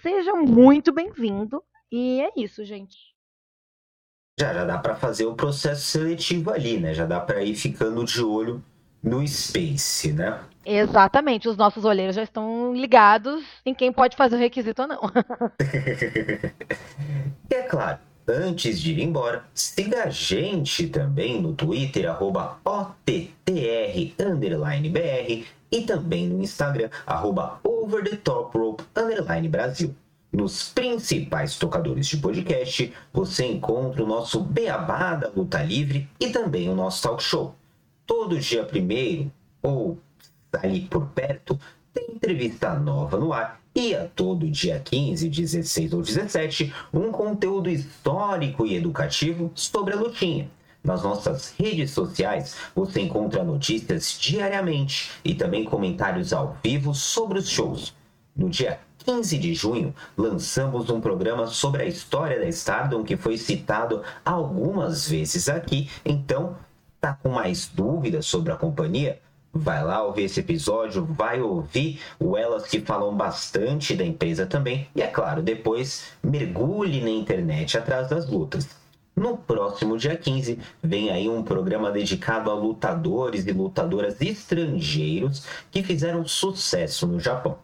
seja muito bem-vindo. E é isso, gente. Já, já dá para fazer o processo seletivo ali, né? Já dá para ir ficando de olho no Space, né? Exatamente, os nossos olheiros já estão ligados em quem pode fazer o requisito ou não. e é claro, antes de ir embora, siga a gente também no Twitter, arroba OTTR_BR e também no Instagram, arroba Brasil. Nos principais tocadores de podcast, você encontra o nosso Beabá da Luta Livre e também o nosso talk show. Todo dia primeiro, ou ali por perto, tem entrevista nova no ar e a todo dia 15, 16 ou 17, um conteúdo histórico e educativo sobre a lutinha. Nas nossas redes sociais você encontra notícias diariamente e também comentários ao vivo sobre os shows. No dia 15 de junho, lançamos um programa sobre a história da Stardom que foi citado algumas vezes aqui. Então, tá com mais dúvidas sobre a companhia? Vai lá ouvir esse episódio, vai ouvir o Elas que falam bastante da empresa também. E é claro, depois mergulhe na internet atrás das lutas. No próximo dia 15, vem aí um programa dedicado a lutadores e lutadoras estrangeiros que fizeram sucesso no Japão.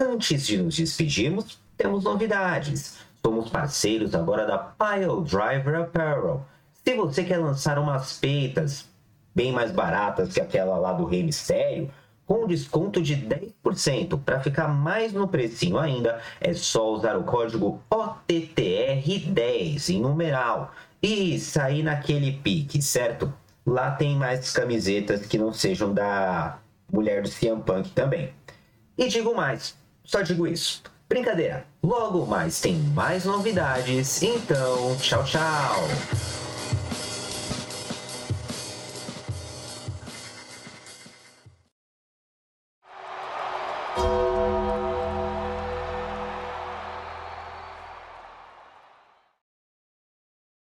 Antes de nos despedirmos, temos novidades. Somos parceiros agora da Pile Driver Apparel. Se você quer lançar umas peitas bem mais baratas que aquela lá do Rei Mistério, com desconto de 10%. Para ficar mais no precinho ainda, é só usar o código OTTR10 em numeral e sair naquele pique, certo? Lá tem mais camisetas que não sejam da mulher do CM Punk também. E digo mais, só digo isso. Brincadeira, logo mais tem mais novidades, então tchau, tchau!